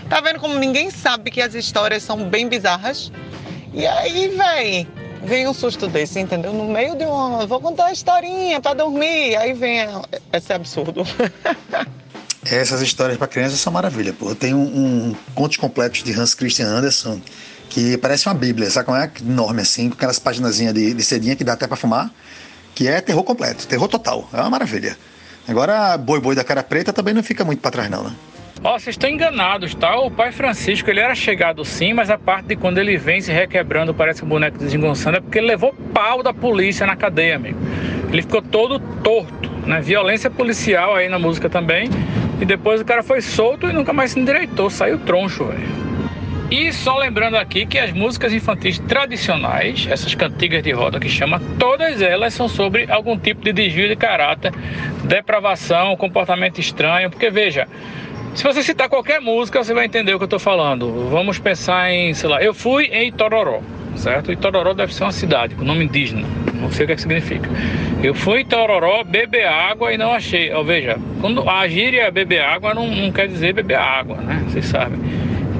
Tá vendo como ninguém sabe que as histórias são bem bizarras? E aí, véi, vem um susto desse, entendeu? No meio de uma. Vou contar uma historinha pra dormir. Aí vem esse absurdo. [LAUGHS] Essas histórias para crianças são maravilha, pô. Tem um, um contos completos de Hans Christian Andersen que parece uma bíblia, sabe como é? Enorme assim, com aquelas páginas de, de cedinha que dá até para fumar, que é terror completo, terror total. É uma maravilha. Agora, Boi Boi da Cara Preta também não fica muito para trás não, né? Ó, oh, vocês estão enganados, tá? O pai Francisco, ele era chegado sim, mas a parte de quando ele vem se requebrando, parece um boneco desengonçando, é porque ele levou pau da polícia na cadeia, amigo. Ele ficou todo torto, né? Violência policial aí na música também. E depois o cara foi solto e nunca mais se endireitou, saiu troncho, velho. E só lembrando aqui que as músicas infantis tradicionais, essas cantigas de roda que chama, todas elas são sobre algum tipo de desvio de caráter, depravação, comportamento estranho, porque veja, se você citar qualquer música, você vai entender o que eu estou falando. Vamos pensar em, sei lá, eu fui em Itororó, certo? Itororó deve ser uma cidade com nome indígena, não sei o que, é que significa. Eu fui em Itororó beber água e não achei. Ou veja, quando a gíria beber água não, não quer dizer beber água, né? Vocês sabem.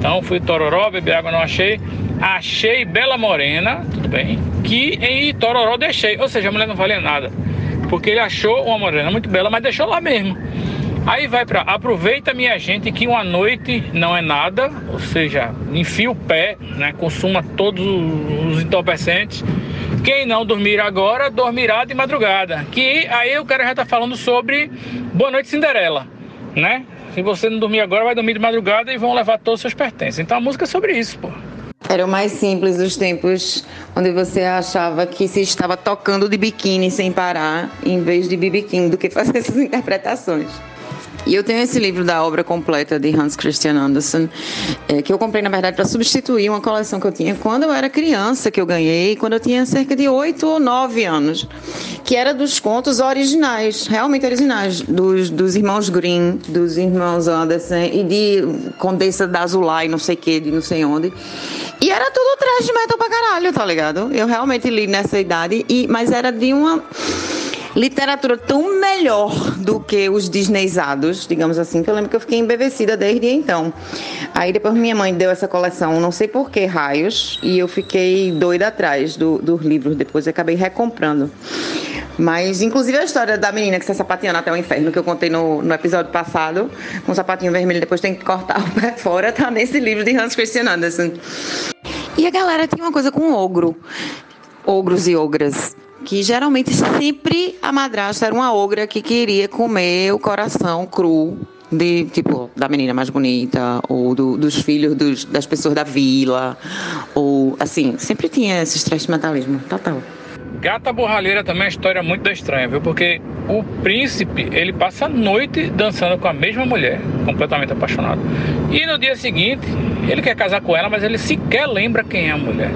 Então fui Tororó, beber água não achei. Achei Bela Morena, tudo bem. Que em Tororó deixei. Ou seja, a mulher não valia nada. Porque ele achou uma morena muito bela, mas deixou lá mesmo. Aí vai para aproveita minha gente que uma noite não é nada, ou seja, enfia o pé, né, consuma todos os entorpecentes. Quem não dormir agora, dormirá de madrugada. Que aí o cara já tá falando sobre Boa Noite Cinderela, né? Se você não dormir agora, vai dormir de madrugada e vão levar todos os seus pertences. Então a música é sobre isso, pô. Era o mais simples dos tempos onde você achava que se estava tocando de biquíni sem parar, em vez de bibiquim, do que fazer [LAUGHS] essas interpretações. E eu tenho esse livro da obra completa de Hans Christian Andersen, é, que eu comprei, na verdade, para substituir uma coleção que eu tinha quando eu era criança, que eu ganhei, quando eu tinha cerca de 8 ou 9 anos, que era dos contos originais, realmente originais, dos, dos irmãos Grimm, dos irmãos Andersen e de Condessa da Azulay, não sei que, de não sei onde. E era tudo trash metal pra caralho, tá ligado? Eu realmente li nessa idade, e, mas era de uma literatura tão melhor do que os disneyados, digamos assim, que eu lembro que eu fiquei embevecida desde então. Aí depois minha mãe deu essa coleção, não sei por que raios, e eu fiquei doida atrás do, dos livros, depois acabei recomprando. Mas, inclusive, a história da menina que está sapateando até o inferno, que eu contei no, no episódio passado, com um sapatinho vermelho, depois tem que cortar [LAUGHS] o pé fora, tá nesse livro de Hans Christian Andersen. E a galera tinha uma coisa com ogro. Ogros e ogras que geralmente sempre a madrasta era uma ogra que queria comer o coração cru de tipo da menina mais bonita ou do, dos filhos dos, das pessoas da vila ou assim sempre tinha esse mentalismo total Gata Borralheira também é uma história muito estranha, viu? Porque o príncipe, ele passa a noite dançando com a mesma mulher, completamente apaixonado. E no dia seguinte, ele quer casar com ela, mas ele sequer lembra quem é a mulher.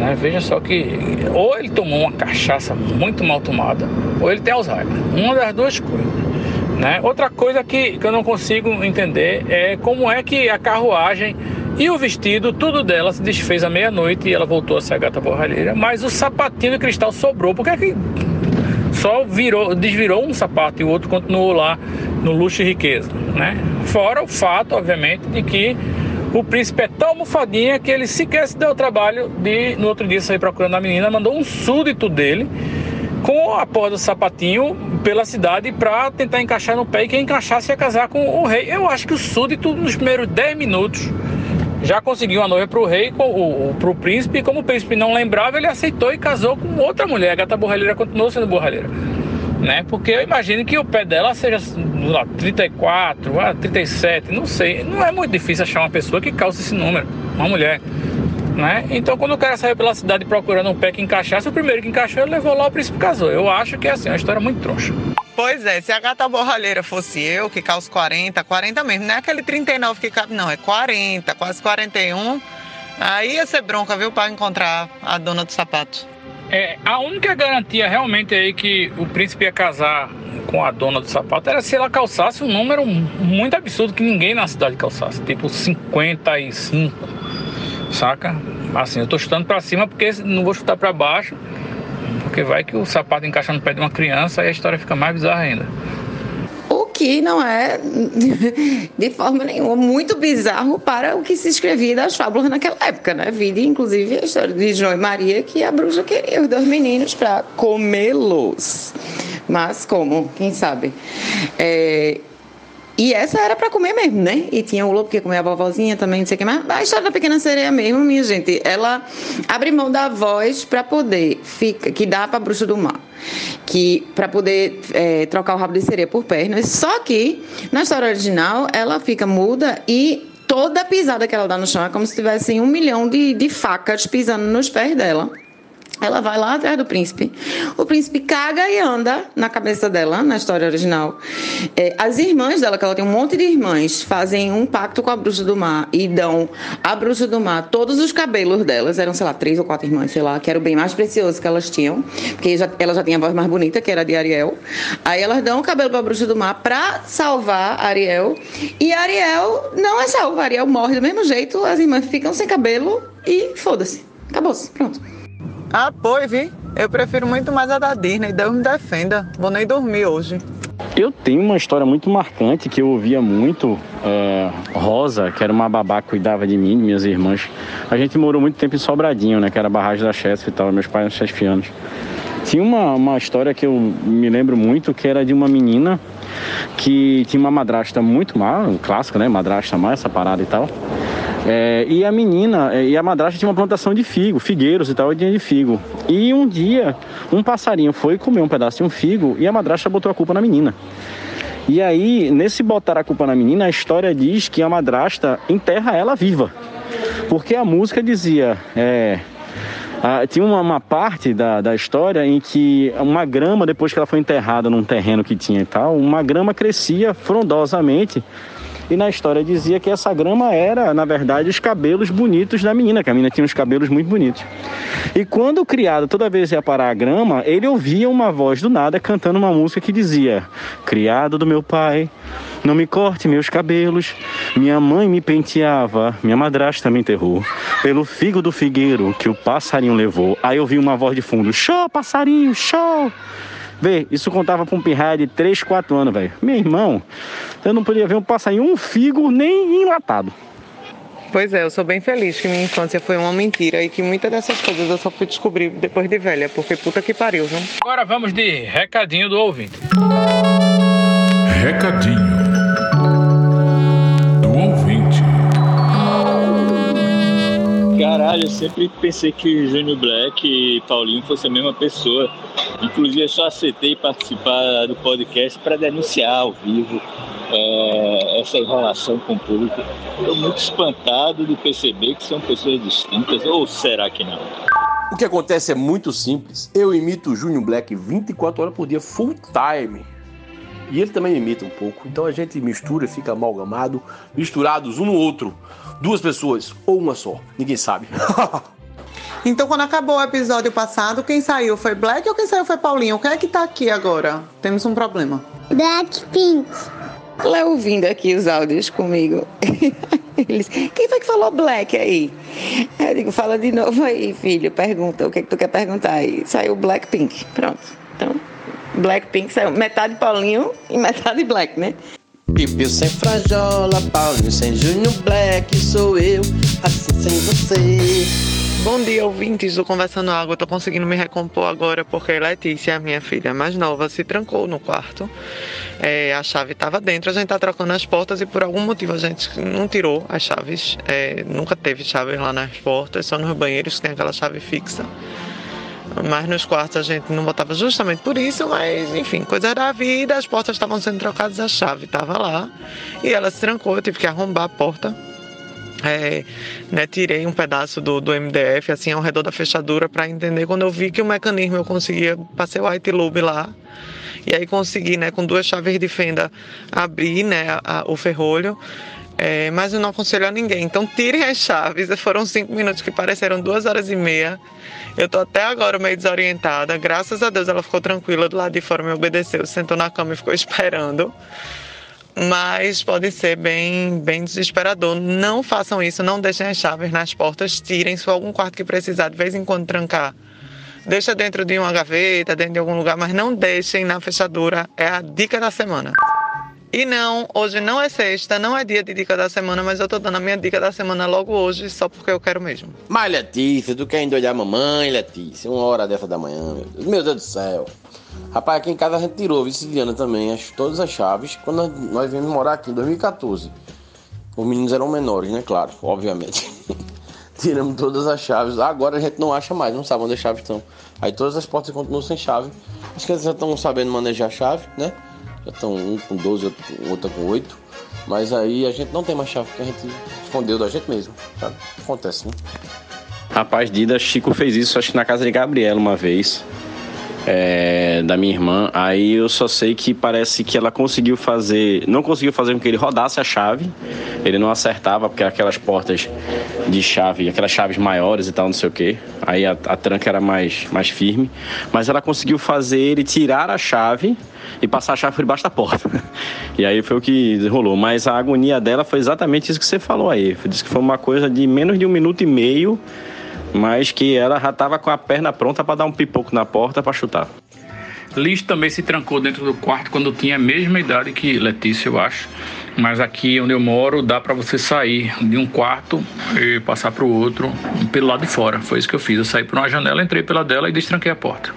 Né? Veja só que ou ele tomou uma cachaça muito mal tomada, ou ele tem Alzheimer. Uma das duas coisas. Né? Outra coisa que, que eu não consigo entender é como é que a carruagem e o vestido, tudo dela se desfez à meia-noite e ela voltou a ser a gata borralheira, mas o sapatinho de cristal sobrou. Por que, é que só virou, desvirou um sapato e o outro continuou lá no luxo e riqueza, né? Fora o fato, obviamente, de que o príncipe é tão almofadinha que ele sequer se deu o trabalho de, no outro dia, sair procurando a menina, mandou um súdito dele com a porra do sapatinho pela cidade para tentar encaixar no pé e quem encaixasse ia casar com o rei. Eu acho que o súdito, nos primeiros 10 minutos, já conseguiu a noiva para o rei, para o príncipe, e como o príncipe não lembrava, ele aceitou e casou com outra mulher. A gata borralheira continuou sendo borralheira né? Porque eu imagino que o pé dela seja lá, 34, 37, não sei. Não é muito difícil achar uma pessoa que calça esse número, uma mulher. Né? Então, quando o cara saiu pela cidade procurando um pé que encaixasse, o primeiro que encaixou, ele levou lá o príncipe casou. Eu acho que é assim, uma história muito troncha. Pois é, se a gata borralheira fosse eu, que calço 40, 40 mesmo, não é aquele 39 que cabe, não, é 40, quase 41. Aí ia ser bronca, viu, para encontrar a dona do sapato. É, a única garantia realmente aí que o príncipe ia casar com a dona do sapato era se ela calçasse um número muito absurdo que ninguém na cidade calçasse, tipo 55, saca? Assim, eu tô chutando para cima porque não vou chutar para baixo, porque vai que o sapato encaixa no pé de uma criança e a história fica mais bizarra ainda que não é, de forma nenhuma, muito bizarro para o que se escrevia das fábulas naquela época, né? Vide, inclusive, a história de João e Maria, que a bruxa queria os dois meninos para comê-los. Mas como? Quem sabe? É, e essa era para comer mesmo, né? E tinha o lobo que comia a vovozinha também, não sei o que mais. A história da pequena sereia mesmo, minha gente, ela abre mão da voz para poder, fica, que dá para bruxa do mar, que para poder é, trocar o rabo de sereia por pernas. Só que na história original ela fica muda e toda pisada que ela dá no chão é como se tivesse um milhão de, de facas pisando nos pés dela. Ela vai lá atrás do príncipe. O príncipe caga e anda na cabeça dela, na história original. É, as irmãs dela, que ela tem um monte de irmãs, fazem um pacto com a bruxa do mar e dão à bruxa do mar todos os cabelos delas. Eram, sei lá, três ou quatro irmãs, sei lá, que era o bem mais precioso que elas tinham. Porque já, ela já tinha a voz mais bonita, que era a de Ariel. Aí elas dão o cabelo pra bruxa do mar pra salvar Ariel. E Ariel não é salva. Ariel morre do mesmo jeito, as irmãs ficam sem cabelo e foda-se. Acabou-se. Pronto. Ah, pois, vi. Eu prefiro muito mais a da Disney. Deus me defenda. Vou nem dormir hoje. Eu tenho uma história muito marcante que eu ouvia muito. É, Rosa, que era uma babá que cuidava de mim, minhas irmãs. A gente morou muito tempo em Sobradinho, né? Que era a barragem da Chesf e tal. Meus pais eram chefianos. Tinha uma, uma história que eu me lembro muito, que era de uma menina que tinha uma madrasta muito má, um clássico, né? Madrasta má, essa parada e tal. É, e a menina, é, e a madrasta tinha uma plantação de figo, figueiros e tal, de figo. E um dia, um passarinho foi comer um pedaço de um figo e a madrasta botou a culpa na menina. E aí, nesse botar a culpa na menina, a história diz que a madrasta enterra ela viva. Porque a música dizia, é, ah, tinha uma, uma, parte da, da história em que uma grama, depois que ela foi enterrada num terreno que tinha e tal, uma grama crescia frondosamente. E na história dizia que essa grama era, na verdade, os cabelos bonitos da menina, que a menina tinha uns cabelos muito bonitos. E quando o criado toda vez ia parar a grama, ele ouvia uma voz do nada cantando uma música que dizia: Criado do meu pai, não me corte meus cabelos. Minha mãe me penteava, minha madrasta me enterrou. Pelo figo do figueiro que o passarinho levou. Aí eu vi uma voz de fundo: Show, passarinho, show! Vê, isso contava pra um pirraia de 3, 4 anos, velho. Meu irmão, eu não podia ver um passarinho, um figo, nem enlatado. Pois é, eu sou bem feliz que minha infância foi uma mentira e que muitas dessas coisas eu só fui descobrir depois de velha, porque puta que pariu, viu? Agora vamos de recadinho do ouvinte. Recadinho Caralho, eu sempre pensei que Júnior Black e Paulinho fossem a mesma pessoa. Inclusive, eu só aceitei participar do podcast para denunciar ao vivo é, essa enrolação com o público. Estou muito espantado de perceber que são pessoas distintas, ou será que não? O que acontece é muito simples. Eu imito o Júnior Black 24 horas por dia, full time. E ele também imita um pouco. Então a gente mistura, fica amalgamado, misturados um no outro. Duas pessoas ou uma só, ninguém sabe. [LAUGHS] então quando acabou o episódio passado, quem saiu foi Black ou quem saiu foi Paulinho? Quem é que tá aqui agora? Temos um problema. Blackpink. Léo ouvindo aqui os áudios comigo. [LAUGHS] Eles, quem foi que falou black aí? Eu digo, fala de novo aí, filho. Pergunta, o que, é que tu quer perguntar aí? Saiu Blackpink. Pronto. Então, Blackpink saiu metade Paulinho e metade Black, né? Pipi sem frajola, Paulinho sem Júnior Black, sou eu, assim sem você. Bom dia, ouvintes do Conversando Água. Tô conseguindo me recompor agora porque Letícia, minha filha mais nova, se trancou no quarto. É, a chave estava dentro, a gente tá trocando as portas e por algum motivo a gente não tirou as chaves. É, nunca teve chaves lá nas portas, só nos banheiros que tem aquela chave fixa. Mas nos quartos a gente não botava justamente por isso, mas enfim, coisa da vida, as portas estavam sendo trocadas, a chave estava lá. E ela se trancou, eu tive que arrombar a porta. É, né, tirei um pedaço do, do MDF assim ao redor da fechadura para entender quando eu vi que o mecanismo eu conseguia passei o white loop lá. E aí consegui né com duas chaves de fenda abrir né a, a, o ferrolho é, mas eu não aconselho a ninguém então tirem as chaves foram cinco minutos que pareceram duas horas e meia eu tô até agora meio desorientada graças a Deus ela ficou tranquila do lado de fora me obedeceu sentou na cama e ficou [LAUGHS] esperando mas pode ser bem, bem desesperador. Não façam isso, não deixem as chaves nas portas, tirem se for algum quarto que precisar de vez em quando trancar. Deixa dentro de uma gaveta, dentro de algum lugar, mas não deixem na fechadura. É a dica da semana. E não, hoje não é sexta, não é dia de dica da semana, mas eu tô dando a minha dica da semana logo hoje, só porque eu quero mesmo. Mas Letícia, tu quer endoidar a mamãe, Letícia? Uma hora dessa da manhã, meu Deus, meu Deus do céu. Rapaz, aqui em casa a gente tirou, Viciliana também, as, todas as chaves, quando nós, viemos morar aqui em 2014. Os meninos eram menores, né? Claro, obviamente. [LAUGHS] Tiramos todas as chaves. Agora a gente não acha mais, não sabe onde as chaves estão. Aí todas as portas continuam sem chave. Que eles já estão sabendo manejar a chave, né? Já estão um com 12, outro, com 8. Mas aí a gente não tem mais chave, porque a gente escondeu da gente mesmo, sabe? Acontece, né? Rapaz, Dida, Chico fez isso, acho que na casa de Gabriela uma vez é, da minha irmã. Aí eu só sei que parece que ela conseguiu fazer, não conseguiu fazer com que ele rodasse a chave. Ele não acertava porque aquelas portas de chave, aquelas chaves maiores e tal, não sei o que. Aí a, a tranca era mais, mais firme. Mas ela conseguiu fazer ele tirar a chave e passar a chave por debaixo da porta. [LAUGHS] E aí foi o que rolou. Mas a agonia dela foi exatamente isso que você falou aí. Disse que foi uma coisa de menos de um minuto e meio mas que ela já estava com a perna pronta para dar um pipoco na porta para chutar. Liz também se trancou dentro do quarto quando tinha a mesma idade que Letícia, eu acho. Mas aqui onde eu moro dá para você sair de um quarto e passar para o outro pelo lado de fora. Foi isso que eu fiz. Eu saí por uma janela, entrei pela dela e destranquei a porta.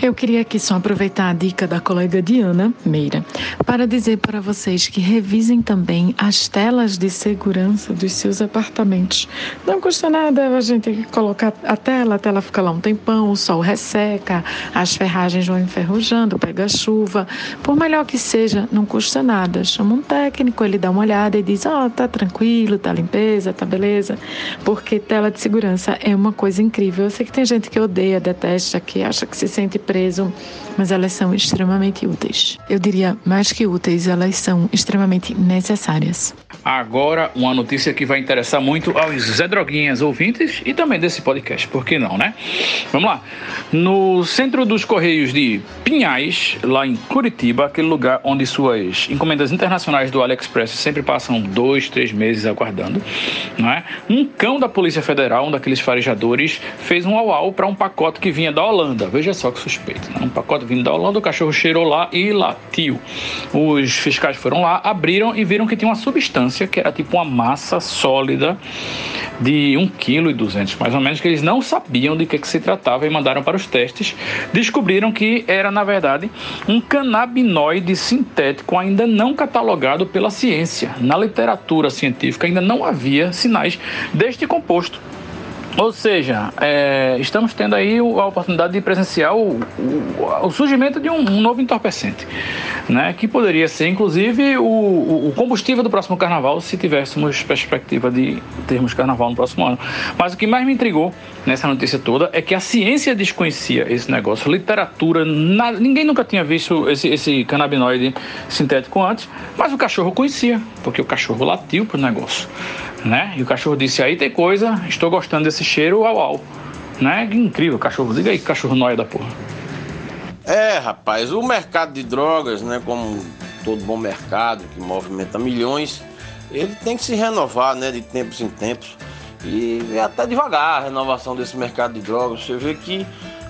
Eu queria aqui só aproveitar a dica da colega Diana Meira para dizer para vocês que revisem também as telas de segurança dos seus apartamentos. Não custa nada a gente colocar a tela, a tela fica lá um tempão, o sol resseca, as ferragens vão enferrujando, pega chuva. Por melhor que seja, não custa nada. Chama um técnico, ele dá uma olhada e diz: Ó, oh, tá tranquilo, tá limpeza, tá beleza. Porque tela de segurança é uma coisa incrível. Eu sei que tem gente que odeia, detesta, que acha que se sente preso, mas elas são extremamente úteis. Eu diria mais que úteis, elas são extremamente necessárias. Agora, uma notícia que vai interessar muito aos Zé Droguinhas ouvintes e também desse podcast, por que não, né? Vamos lá. No centro dos Correios de Pinhais, lá em Curitiba, aquele lugar onde suas encomendas internacionais do AliExpress sempre passam dois, três meses aguardando, não é? Um cão da Polícia Federal, um daqueles farejadores, fez um au-au para um pacote que vinha da Holanda. Veja só que suspeito, né? Um pacote vindo da Holanda, o cachorro cheirou lá e latiu. Os fiscais foram lá, abriram e viram que tinha uma substância que era tipo uma massa sólida de 1,2 kg mais ou menos, que eles não sabiam de que, que se tratava e mandaram para os testes. Descobriram que era, na verdade, um canabinoide sintético ainda não catalogado pela ciência. Na literatura científica ainda não havia sinais deste composto. Ou seja, é, estamos tendo aí a oportunidade de presenciar o, o, o surgimento de um, um, novo entorpecente, né, que poderia ser, inclusive, o, o, combustível do próximo carnaval, se tivéssemos perspectiva de termos carnaval no próximo ano. Mas o que mais me intrigou nessa notícia toda é que a ciência desconhecia esse negócio, literatura, nada, ninguém nunca tinha visto esse, esse canabinoide sintético antes, mas o cachorro conhecia, porque o cachorro latiu pro negócio né? E o cachorro disse: aí tem coisa, estou gostando desse cheiro, au au. Né? Que incrível, cachorro. Diga aí, cachorro nóia da porra. É, rapaz, o mercado de drogas, né? Como todo bom mercado que movimenta milhões, ele tem que se renovar, né? De tempos em tempos. E é até devagar a renovação desse mercado de drogas. Você vê que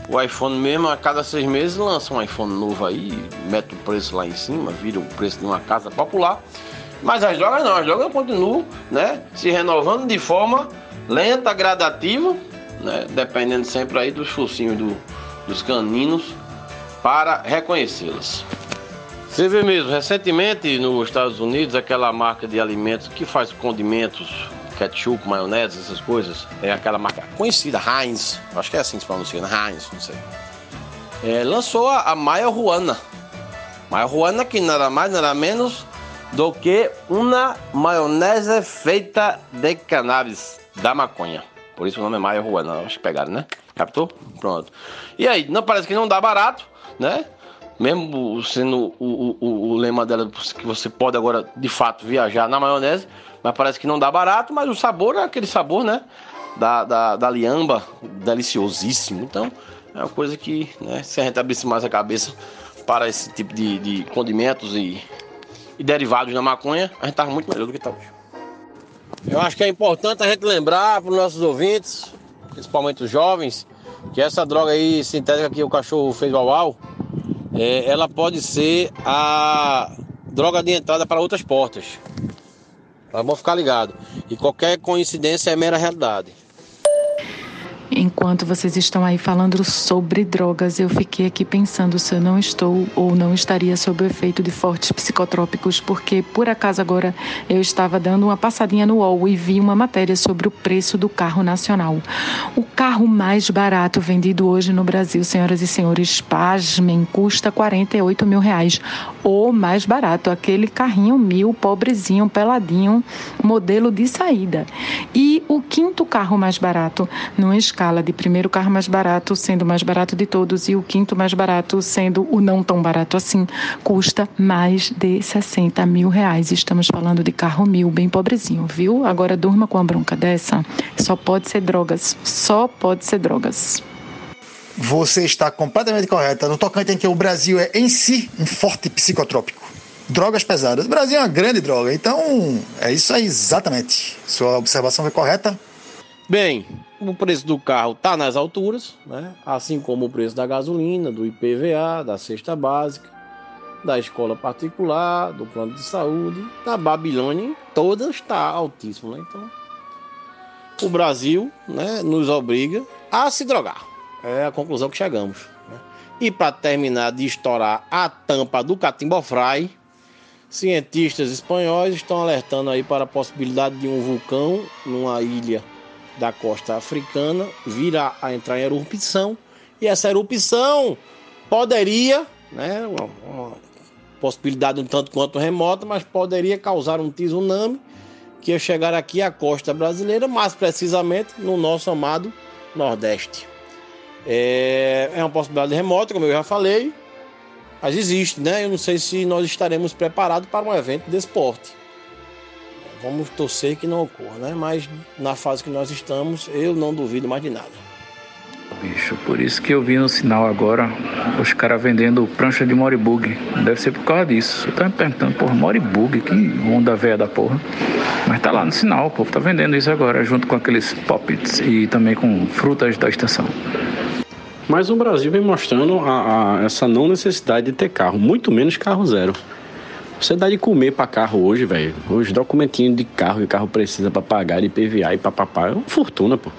o iPhone mesmo, a cada seis meses, lança um iPhone novo aí, mete o preço lá em cima, vira o preço de uma casa popular. Mas as drogas não, as drogas continuam né, se renovando de forma lenta, gradativa, né, dependendo sempre aí dos focinhos do, dos caninos para reconhecê-las. Você vê mesmo, recentemente nos Estados Unidos, aquela marca de alimentos que faz condimentos, ketchup, maionese, essas coisas, é aquela marca conhecida, Heinz, acho que é assim que se pronuncia, né? Heinz, não sei. É, lançou a, a Maia Ruana. Maia Ruana que nada mais, nada menos do que uma maionese feita de cannabis da maconha. Por isso o nome é Maia Ruana. Acho que pegaram, né? Captou? Pronto. E aí, não parece que não dá barato, né? Mesmo sendo o, o, o, o lema dela que você pode agora de fato viajar na maionese, mas parece que não dá barato, mas o sabor é aquele sabor, né? Da, da, da liamba, deliciosíssimo. Então, é uma coisa que, né, se a gente abrisse mais a cabeça para esse tipo de, de condimentos e e derivados da maconha, a gente estava muito melhor do que está hoje. Eu acho que é importante a gente lembrar para os nossos ouvintes, principalmente os jovens, que essa droga aí sintética que o cachorro fez ao ao, é, ela pode ser a droga de entrada para outras portas. Tá bom ficar ligado. E qualquer coincidência é mera realidade. Enquanto vocês estão aí falando sobre drogas, eu fiquei aqui pensando se eu não estou ou não estaria sob o efeito de fortes psicotrópicos, porque por acaso agora eu estava dando uma passadinha no UOL e vi uma matéria sobre o preço do carro nacional. O carro mais barato vendido hoje no Brasil, senhoras e senhores, pasmem, custa 48 mil reais. O mais barato, aquele carrinho mil, pobrezinho, peladinho, modelo de saída. E o quinto carro mais barato, numa escala de primeiro carro mais barato, sendo o mais barato de todos, e o quinto mais barato, sendo o não tão barato assim, custa mais de 60 mil reais. Estamos falando de carro mil, bem pobrezinho, viu? Agora durma com a bronca dessa. Só pode ser drogas. Só pode ser drogas. Você está completamente correta. No tocante em que o Brasil é em si um forte psicotrópico. Drogas pesadas. O Brasil é uma grande droga. Então, é isso aí, exatamente. Sua observação foi correta. Bem, o preço do carro está nas alturas, né? assim como o preço da gasolina, do IPVA, da cesta básica, da escola particular, do plano de saúde, da Babilônia, todas está altíssimo. Né? Então, o Brasil né, nos obriga a se drogar. É a conclusão que chegamos. Né? E para terminar de estourar a tampa do Catimbofrai, cientistas espanhóis estão alertando aí para a possibilidade de um vulcão numa ilha da costa africana vir a entrar em erupção. E essa erupção poderia, né, uma, uma possibilidade um tanto quanto remota, mas poderia causar um tsunami que ia chegar aqui à costa brasileira, mais precisamente no nosso amado Nordeste. É, é uma possibilidade remota, como eu já falei, mas existe, né? Eu não sei se nós estaremos preparados para um evento desse porte. Vamos torcer que não ocorra, né? Mas na fase que nós estamos, eu não duvido mais de nada. Bicho, por isso que eu vi no sinal agora os caras vendendo prancha de Moribug. Deve ser por causa disso. Eu tava me perguntando, porra, Moribug, que onda velha da porra. Mas tá lá no sinal, o povo tá vendendo isso agora, junto com aqueles poppets e também com frutas da estação. Mas o Brasil vem mostrando a, a, essa não necessidade de ter carro, muito menos carro zero. Você dá de comer para carro hoje, velho. Os documentinhos de carro que o carro precisa para pagar de PVA e papapá é uma fortuna, pô.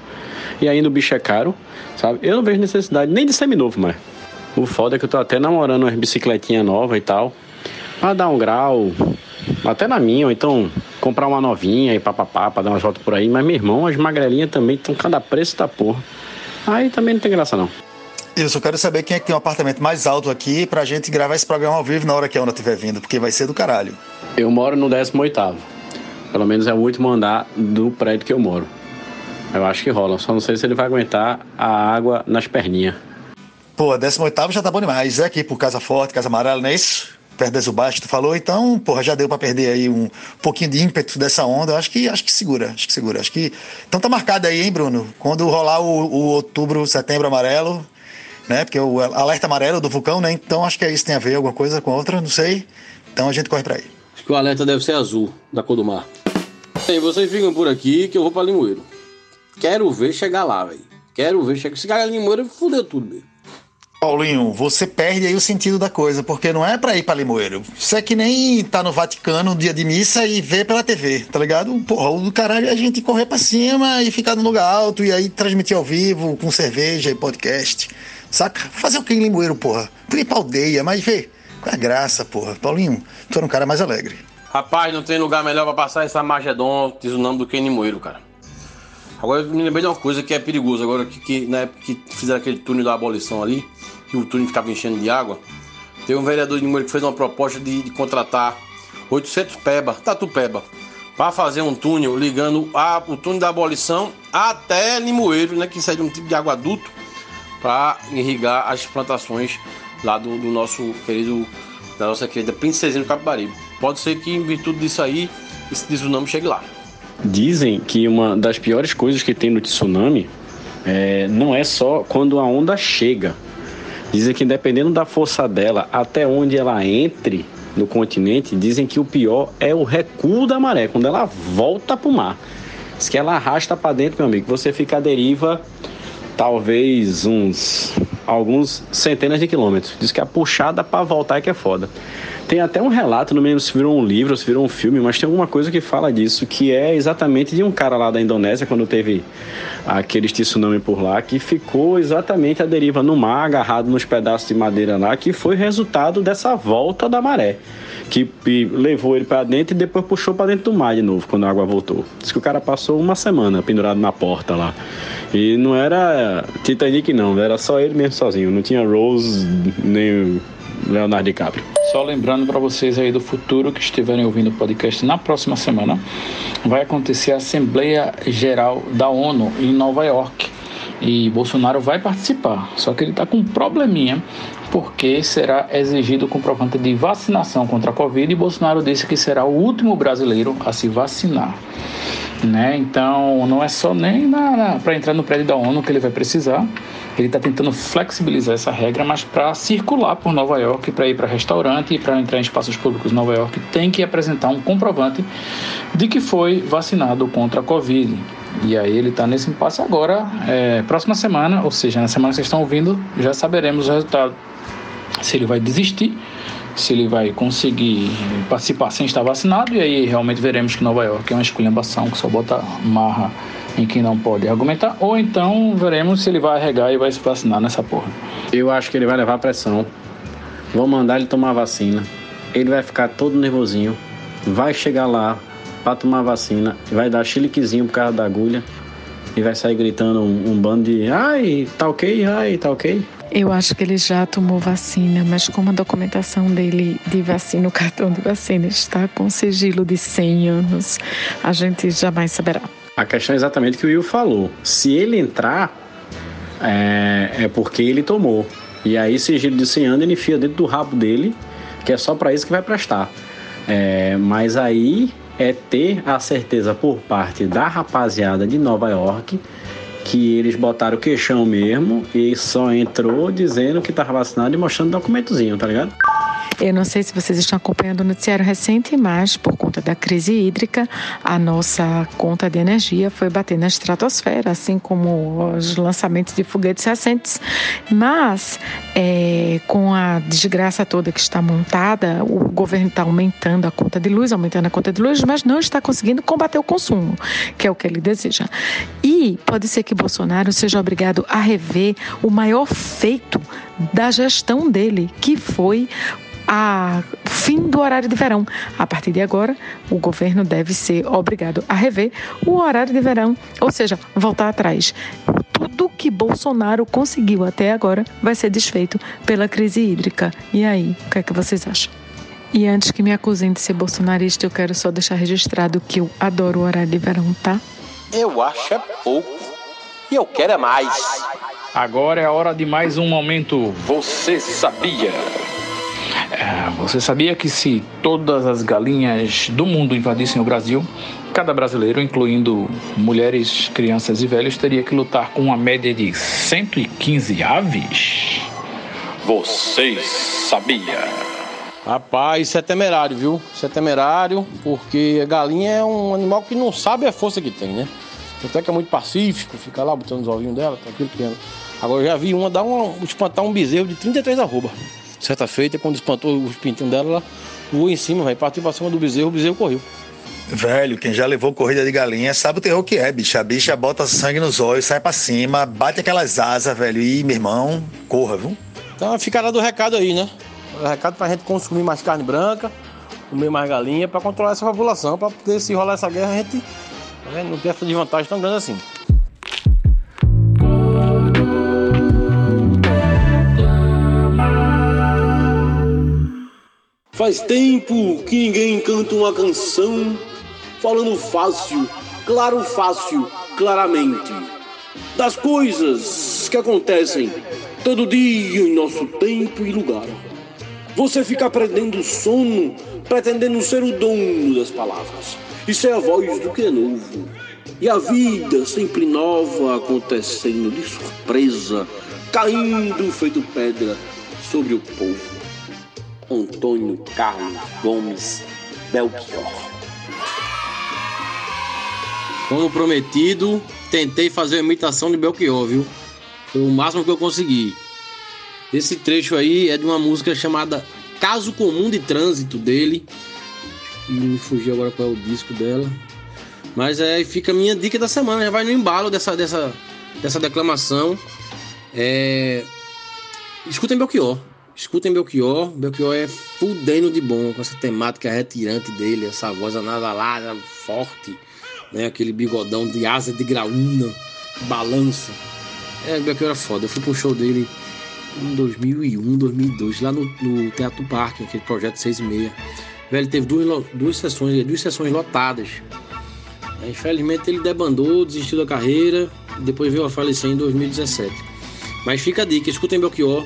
E ainda o bicho é caro, sabe? Eu não vejo necessidade nem de seminovo mais. O foda é que eu tô até namorando umas bicicletinhas novas e tal. Pra dar um grau, até na minha, ou então comprar uma novinha e papapá pra dar umas voltas por aí. Mas meu irmão, as magrelinhas também estão cada preço da porra. Aí também não tem graça não. Eu só quero saber quem é que tem um apartamento mais alto aqui pra gente gravar esse programa ao vivo na hora que a onda estiver vindo, porque vai ser do caralho. Eu moro no 18 Pelo menos é o último andar do prédio que eu moro. Eu acho que rola, só não sei se ele vai aguentar a água nas perninhas. Pô, 18 já tá bom demais. É aqui por Casa Forte, Casa Amarela, não é isso? Perto da Zubaixo, tu falou, então, porra, já deu para perder aí um pouquinho de ímpeto dessa onda. Acho que acho que segura, acho que segura. Acho que. Então tá marcado aí, hein, Bruno? Quando rolar o, o outubro, setembro amarelo, né? Porque o alerta amarelo do vulcão, né? Então acho que é isso tem a ver alguma coisa com outra, não sei. Então a gente corre para aí. Acho que o alerta deve ser azul, da cor do mar. E vocês ficam por aqui que eu vou para Limoeiro. Quero ver chegar lá, velho. Quero ver chegar. Se chegar em Limoeiro, fudeu tudo. Paulinho, você perde aí o sentido da coisa, porque não é para ir para Limoeiro. Isso é que nem tá no Vaticano no dia de missa e ver pela TV, tá ligado? Porra, o do caralho é a gente correr para cima e ficar no lugar alto e aí transmitir ao vivo com cerveja e podcast. Saca? Fazer o que em Limoeiro, porra? Ir pra aldeia, mas vê. Qual é a graça, porra? Paulinho, tu era um cara mais alegre. Rapaz, não tem lugar melhor para passar essa Magedon nome do que em Limoeiro, cara. Agora eu me lembrei de uma coisa que é perigoso agora, que, que na época que fizeram aquele túnel da abolição ali, que o túnel ficava enchendo de água, teve um vereador de Limoeiro que fez uma proposta de, de contratar 800 peba, peba, para fazer um túnel ligando a, o túnel da abolição até Limoeiro, né, que seria um tipo de aguaduto para irrigar as plantações lá do, do, nosso querido, da nossa querida Princesinha do Capibaribe. Pode ser que em virtude disso aí, esse tsunami chegue lá. Dizem que uma das piores coisas que tem no tsunami é, não é só quando a onda chega. Dizem que dependendo da força dela, até onde ela entre no continente, dizem que o pior é o recuo da maré, quando ela volta para o mar. Diz que ela arrasta para dentro, meu amigo, você fica à deriva talvez uns alguns centenas de quilômetros. Diz que a puxada para voltar é que é foda. Tem até um relato, não me lembro se virou um livro, se virou um filme, mas tem alguma coisa que fala disso, que é exatamente de um cara lá da Indonésia, quando teve aquele tsunami por lá, que ficou exatamente à deriva no mar, agarrado nos pedaços de madeira lá, que foi resultado dessa volta da maré, que levou ele para dentro e depois puxou para dentro do mar de novo, quando a água voltou. Diz que o cara passou uma semana pendurado na porta lá. E não era Titanic não, era só ele mesmo sozinho, não tinha Rose nem Leonardo DiCaprio. Só lembrando para vocês aí do futuro que estiverem ouvindo o podcast na próxima semana, vai acontecer a Assembleia Geral da ONU em Nova York. E Bolsonaro vai participar, só que ele está com um probleminha, porque será exigido comprovante de vacinação contra a Covid e Bolsonaro disse que será o último brasileiro a se vacinar. Né? Então, não é só nem para entrar no prédio da ONU que ele vai precisar. Ele está tentando flexibilizar essa regra, mas para circular por Nova York, para ir para restaurante e para entrar em espaços públicos em Nova York, tem que apresentar um comprovante de que foi vacinado contra a Covid. E aí ele está nesse impasse agora. É, próxima semana, ou seja, na semana que vocês estão ouvindo, já saberemos o resultado se ele vai desistir, se ele vai conseguir participar sem estar vacinado, e aí realmente veremos que Nova York é uma esculhambação que só bota marra em quem não pode argumentar, ou então veremos se ele vai arregar e vai se vacinar nessa porra. Eu acho que ele vai levar pressão. Vão mandar ele tomar vacina. Ele vai ficar todo nervosinho. Vai chegar lá para tomar vacina. Vai dar chiliquezinho por causa da agulha. E vai sair gritando um, um bando de ai, tá ok, ai, tá ok. Eu acho que ele já tomou vacina, mas como a documentação dele de vacina, o cartão de vacina está com sigilo de 100 anos, a gente jamais saberá. A questão é exatamente o que o Will falou. Se ele entrar, é, é porque ele tomou. E aí, sigilo de 100 anos, ele enfia dentro do rabo dele, que é só para isso que vai prestar. É, mas aí é ter a certeza por parte da rapaziada de Nova York que eles botaram o queixão mesmo e só entrou dizendo que estava vacinado e mostrando documentozinho, tá ligado? Eu não sei se vocês estão acompanhando o noticiário recente, mas por conta da crise hídrica, a nossa conta de energia foi bater na estratosfera, assim como os lançamentos de foguetes recentes. Mas, é, com a desgraça toda que está montada, o governo está aumentando a conta de luz, aumentando a conta de luz, mas não está conseguindo combater o consumo, que é o que ele deseja. E pode ser que Bolsonaro seja obrigado a rever o maior feito da gestão dele, que foi a fim do horário de verão. A partir de agora, o governo deve ser obrigado a rever o horário de verão, ou seja, voltar atrás. Tudo que Bolsonaro conseguiu até agora vai ser desfeito pela crise hídrica. E aí, o que é que vocês acham? E antes que me acusem de ser bolsonarista, eu quero só deixar registrado que eu adoro o horário de verão, tá? Eu acho é pouco. E eu quero é mais. Agora é a hora de mais um momento. Você sabia? É, você sabia que se todas as galinhas do mundo invadissem o Brasil, cada brasileiro, incluindo mulheres, crianças e velhos, teria que lutar com uma média de 115 aves? Vocês sabia? Rapaz, isso é temerário, viu? Isso é temerário, porque a galinha é um animal que não sabe a força que tem, né? Até que é muito pacífico, fica lá botando os ovinhos dela, tranquilo, criando. Agora eu já vi uma dar um, espantar um bezerro de 33 arroba. Certa feita, quando espantou os pintinhos dela, ela voou em cima, vai partiu pra cima do bezerro, o bezerro correu. Velho, quem já levou corrida de galinha sabe o terror que é, bicho. A bicha bota sangue nos olhos, sai pra cima, bate aquelas asas, velho. E, meu irmão, corra, viu? Então ficará do recado aí, né? O recado pra gente consumir mais carne branca, comer mais galinha, pra controlar essa população, pra poder se rolar essa guerra, a gente né, não ter essa desvantagem tão grande assim. Faz tempo que ninguém canta uma canção falando fácil, claro, fácil, claramente, das coisas que acontecem todo dia em nosso tempo e lugar. Você fica prendendo sono, pretendendo ser o dono das palavras. Isso é a voz do que é novo. E a vida sempre nova acontecendo de surpresa, caindo feito pedra sobre o povo. Antônio Carlos Gomes Belchior. Como prometido, tentei fazer a imitação de Belchior, viu? Foi o máximo que eu consegui. Esse trecho aí é de uma música chamada Caso Comum de Trânsito dele. E me fugiu agora qual é o disco dela. Mas é, fica a minha dica da semana, já vai no embalo dessa, dessa, dessa declamação. É... Escutem Belchior. Escutem Belchior. Belchior é fudendo de bom com essa temática retirante dele, essa voz anasalada, forte, né? Aquele bigodão de asa de graúna, balança. É, Belchior é foda. Eu fui pro show dele em 2001, 2002, lá no, no Teatro Parque, aquele projeto 6 e meia. Velho, teve duas, duas sessões, duas sessões lotadas. Infelizmente ele debandou, desistiu da carreira e depois veio a falecer em 2017. Mas fica a dica, escutem Belchior.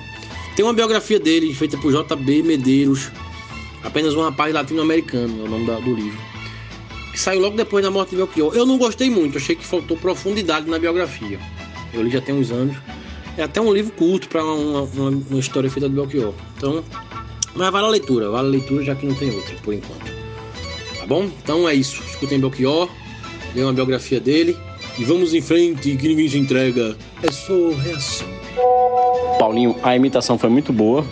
Tem uma biografia dele feita por JB Medeiros, apenas um rapaz latino-americano, é o nome da, do livro. Que saiu logo depois da morte de Belchior. Eu não gostei muito, achei que faltou profundidade na biografia. Eu li já tem uns anos. É até um livro curto para uma, uma, uma, história feita do Belchior. Então, mas vale a leitura, vale a leitura já que não tem outra por enquanto. Tá bom? Então é isso. Escutem Belchior, leiam a biografia dele e vamos em frente que ninguém se entrega. É só reação. Paulinho, a imitação foi muito boa.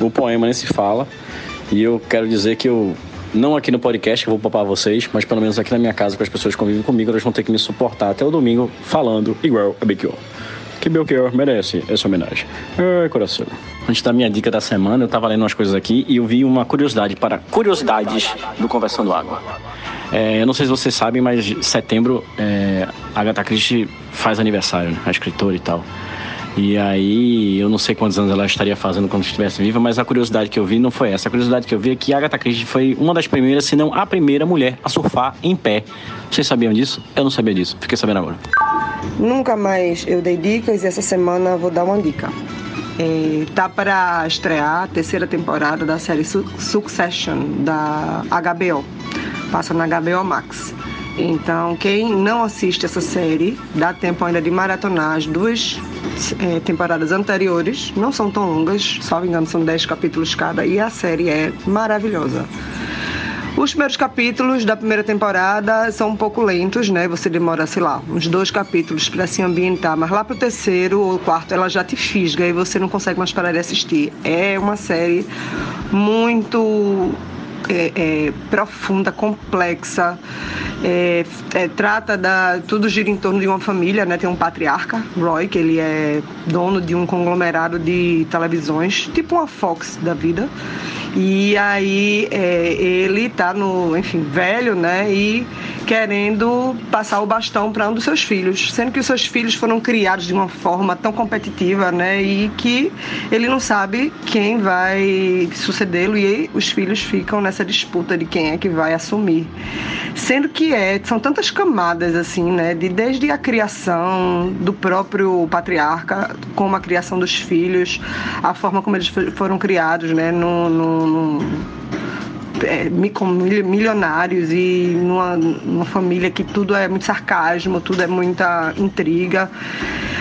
o poema nem se fala. E eu quero dizer que eu, não aqui no podcast eu vou papar vocês, mas pelo menos aqui na minha casa, com as pessoas que convivem comigo, elas vão ter que me suportar até o domingo falando igual a Belchior. Que Belchior merece essa homenagem. Ai, coração. Antes da minha dica da semana, eu tava lendo umas coisas aqui e eu vi uma curiosidade para curiosidades do Conversando Água. É, eu não sei se vocês sabem, mas setembro é, Agatha Christie faz aniversário, né? a escritora e tal. E aí, eu não sei quantos anos ela estaria fazendo quando estivesse viva, mas a curiosidade que eu vi não foi essa. A curiosidade que eu vi é que Agatha Christie foi uma das primeiras, se não a primeira mulher a surfar em pé. Vocês sabiam disso? Eu não sabia disso. Fiquei sabendo agora. Nunca mais eu dei dicas e essa semana vou dar uma dica. É, tá para estrear a terceira temporada da série Succession da HBO. Passa na HBO Max. Então, quem não assiste essa série, dá tempo ainda de maratonar as duas é, temporadas anteriores. Não são tão longas, só me engano, são 10 capítulos cada. E a série é maravilhosa. Os primeiros capítulos da primeira temporada são um pouco lentos, né? Você demora, sei lá, uns dois capítulos para se ambientar, mas lá pro terceiro ou quarto ela já te fisga e você não consegue mais parar de assistir. É uma série muito é, é, profunda, complexa. É, é, trata da tudo gira em torno de uma família, né? Tem um patriarca, Roy, que ele é dono de um conglomerado de televisões, tipo uma Fox da vida. E aí é, ele tá no, enfim, velho, né? E querendo passar o bastão para um dos seus filhos, sendo que os seus filhos foram criados de uma forma tão competitiva, né? E que ele não sabe quem vai sucedê-lo e os filhos ficam nessa disputa de quem é que vai assumir. Sendo que é, são tantas camadas assim, né? De desde a criação do próprio patriarca, como a criação dos filhos, a forma como eles foram criados, né? no, no, no é, milionários e numa, numa família que tudo é muito sarcasmo, tudo é muita intriga.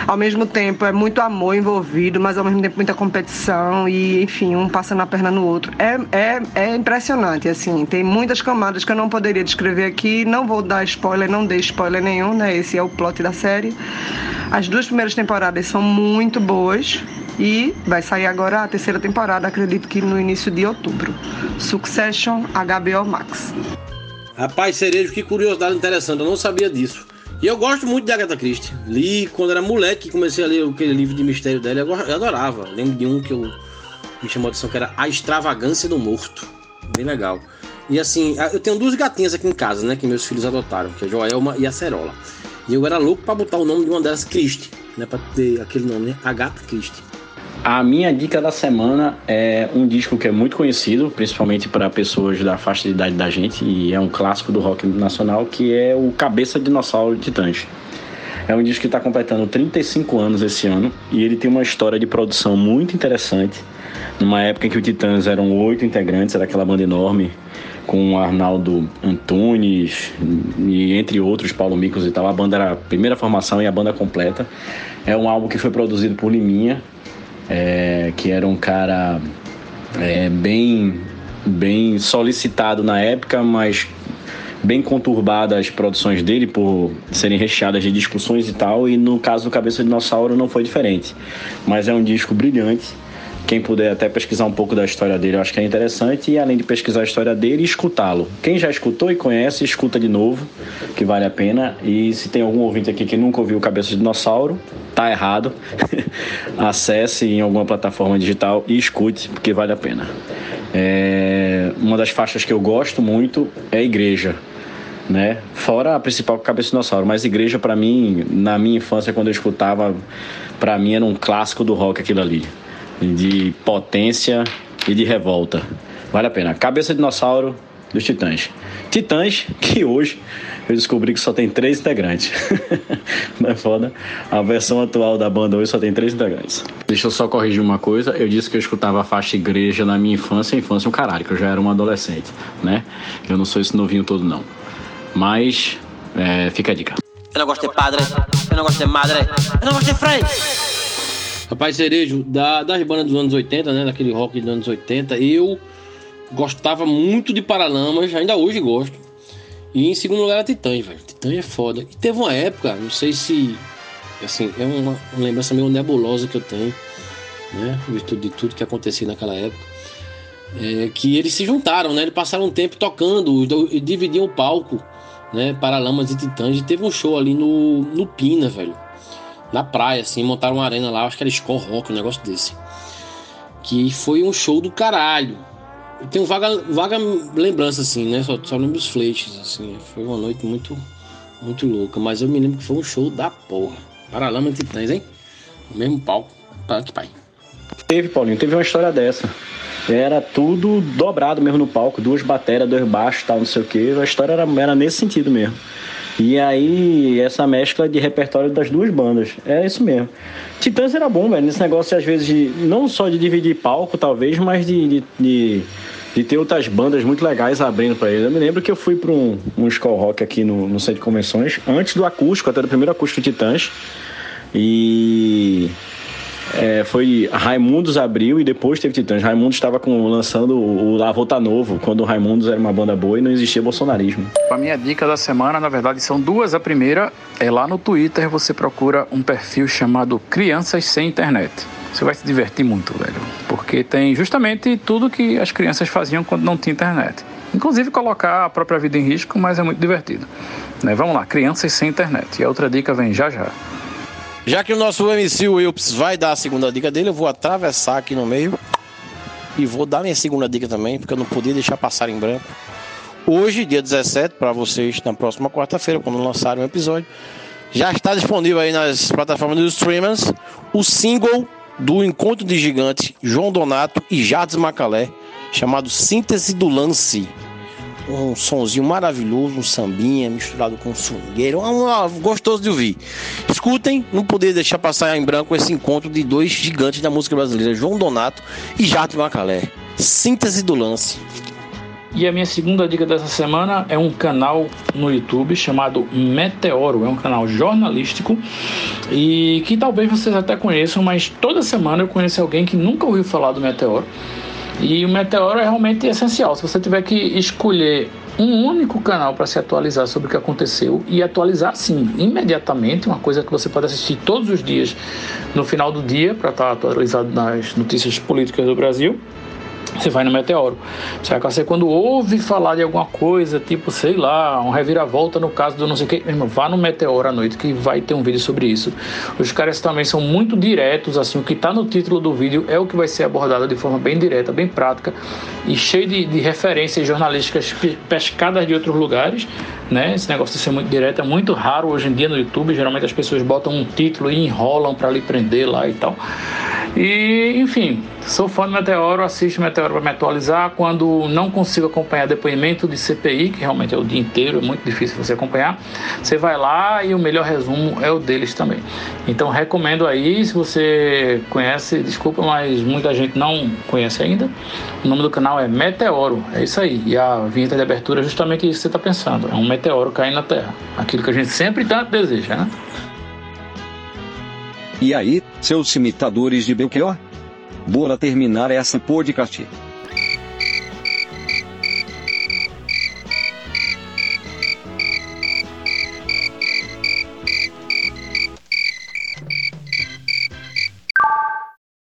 Ao mesmo tempo é muito amor envolvido, mas ao mesmo tempo muita competição e, enfim, um passando a perna no outro. É, é, é impressionante, assim, tem muitas camadas que eu não poderia descrever aqui, não vou dar spoiler, não dei spoiler nenhum, né? Esse é o plot da série. As duas primeiras temporadas são muito boas, e vai sair agora a terceira temporada, acredito que no início de outubro. Succession HBO Max. Rapaz, Cerejo, que curiosidade interessante, eu não sabia disso. E eu gosto muito de Agatha Christie. Li quando era moleque, comecei a ler aquele livro de mistério dela, eu adorava. Lembro de um que eu me chamou a atenção que era A Extravagância do Morto. Bem legal. E assim, eu tenho duas gatinhas aqui em casa, né, que meus filhos adotaram, que é a Joelma e a Cerola. E eu era louco para botar o nome de uma delas Christie, né, para ter aquele nome, né, Agatha Christie. A minha dica da semana é um disco que é muito conhecido, principalmente para pessoas da faixa de idade da gente, e é um clássico do rock nacional, que é o Cabeça Dinossauro Titãs. É um disco que está completando 35 anos esse ano e ele tem uma história de produção muito interessante. Numa época em que o Titãs eram oito integrantes, era aquela banda enorme, com Arnaldo Antunes e entre outros, Paulo Micos e tal. A banda era a primeira formação e a banda completa. É um álbum que foi produzido por Liminha, é, que era um cara é, bem, bem solicitado na época, mas bem conturbadas as produções dele por serem recheadas de discussões e tal, e no caso do Cabeça de Dinossauro não foi diferente. Mas é um disco brilhante. Quem puder até pesquisar um pouco da história dele, eu acho que é interessante. E além de pesquisar a história dele, escutá-lo. Quem já escutou e conhece, escuta de novo, que vale a pena. E se tem algum ouvinte aqui que nunca ouviu Cabeça de Dinossauro, tá errado. [LAUGHS] Acesse em alguma plataforma digital e escute, porque vale a pena. É... Uma das faixas que eu gosto muito é Igreja. Né? Fora a principal Cabeça de Dinossauro, mas Igreja para mim, na minha infância quando eu escutava, para mim era um clássico do rock aquilo ali de potência e de revolta. Vale a pena. Cabeça de dinossauro dos Titãs. Titãs que hoje eu descobri que só tem três integrantes. [LAUGHS] Não é foda? A versão atual da banda hoje só tem três integrantes. Deixa eu só corrigir uma coisa. Eu disse que eu escutava a faixa igreja na minha infância. Infância é um caralho, que eu já era um adolescente, né? Eu não sou esse novinho todo, não. Mas, é, fica a dica. Eu não gosto de padre, eu não gosto de madre, eu não gosto de frei. Rapaz, Cerejo, da, das bandas dos anos 80, né? Daquele rock dos anos 80, eu gostava muito de Paralamas, ainda hoje gosto. E em segundo lugar era Titãs, velho. Titãs é foda. E teve uma época, não sei se. Assim, é uma, uma lembrança meio nebulosa que eu tenho. né? Virtude de tudo que acontecia naquela época. É, que eles se juntaram, né? Eles passaram um tempo tocando e dividiam o palco, né? Paralamas e Titãs. E teve um show ali no, no Pina, velho. Na praia, assim, montaram uma arena lá, acho que era Skull Rock, um negócio desse. Que foi um show do caralho. Eu tenho vaga, vaga lembrança, assim, né? Só, só lembro os flashes, assim. Foi uma noite muito, muito louca. Mas eu me lembro que foi um show da porra. Paralama e Titãs, hein? O mesmo palco. Punk, pai. Teve, Paulinho, teve uma história dessa. Era tudo dobrado mesmo no palco, duas baterias, dois baixos, tal, não sei o que. A história era, era nesse sentido mesmo. E aí, essa mescla de repertório das duas bandas. É isso mesmo. Titãs era bom, velho, nesse negócio, às vezes, de, não só de dividir palco, talvez, mas de, de, de, de ter outras bandas muito legais abrindo para ele. Eu me lembro que eu fui para um, um Skull Rock aqui no, no centro de convenções, antes do acústico, até do primeiro acústico Titãs. E é, foi Raimundos abriu e depois teve Titãs. Raimundos estava lançando o La Volta Novo, quando o Raimundos era uma banda boa e não existia bolsonarismo. A minha dica da semana, na verdade, são duas. A primeira é lá no Twitter, você procura um perfil chamado Crianças Sem Internet. Você vai se divertir muito, velho. Porque tem justamente tudo que as crianças faziam quando não tinha internet. Inclusive colocar a própria vida em risco, mas é muito divertido. Né? Vamos lá, Crianças Sem Internet. E a outra dica vem já já. Já que o nosso MC Wilps vai dar a segunda dica dele, eu vou atravessar aqui no meio e vou dar minha segunda dica também, porque eu não podia deixar passar em branco. Hoje, dia 17, para vocês, na próxima quarta-feira, quando lançarem o episódio, já está disponível aí nas plataformas dos streamers o single do Encontro de Gigante João Donato e Jardim Macalé, chamado Síntese do Lance um sonzinho maravilhoso, um sambinha misturado com swingueiro, um, um, gostoso de ouvir. Escutem, não poder deixar passar em branco esse encontro de dois gigantes da música brasileira, João Donato e Jato Macalé. Síntese do lance. E a minha segunda dica dessa semana é um canal no YouTube chamado Meteoro. É um canal jornalístico e que talvez vocês até conheçam, mas toda semana eu conheço alguém que nunca ouviu falar do Meteoro. E o Meteoro é realmente essencial. Se você tiver que escolher um único canal para se atualizar sobre o que aconteceu e atualizar sim imediatamente, uma coisa que você pode assistir todos os dias no final do dia para estar atualizado nas notícias políticas do Brasil você vai no Meteoro. Você vai você quando ouve falar de alguma coisa, tipo, sei lá, um reviravolta no caso do não sei o que, vá no Meteoro à noite que vai ter um vídeo sobre isso. Os caras também são muito diretos, assim, o que está no título do vídeo é o que vai ser abordado de forma bem direta, bem prática e cheio de, de referências jornalísticas pescadas de outros lugares, né? Esse negócio de ser muito direto é muito raro hoje em dia no YouTube. Geralmente as pessoas botam um título e enrolam para lhe prender lá e tal. E, enfim, sou fã do Meteoro, assisto Meteoro para me atualizar. Quando não consigo acompanhar depoimento de CPI, que realmente é o dia inteiro, é muito difícil você acompanhar, você vai lá e o melhor resumo é o deles também. Então, recomendo aí, se você conhece, desculpa, mas muita gente não conhece ainda. O nome do canal é Meteoro, é isso aí. E a vinheta de abertura é justamente isso que você está pensando: é um meteoro caindo na Terra. Aquilo que a gente sempre tanto deseja, né? E aí, seus imitadores de Belchior? Bora terminar essa podcast.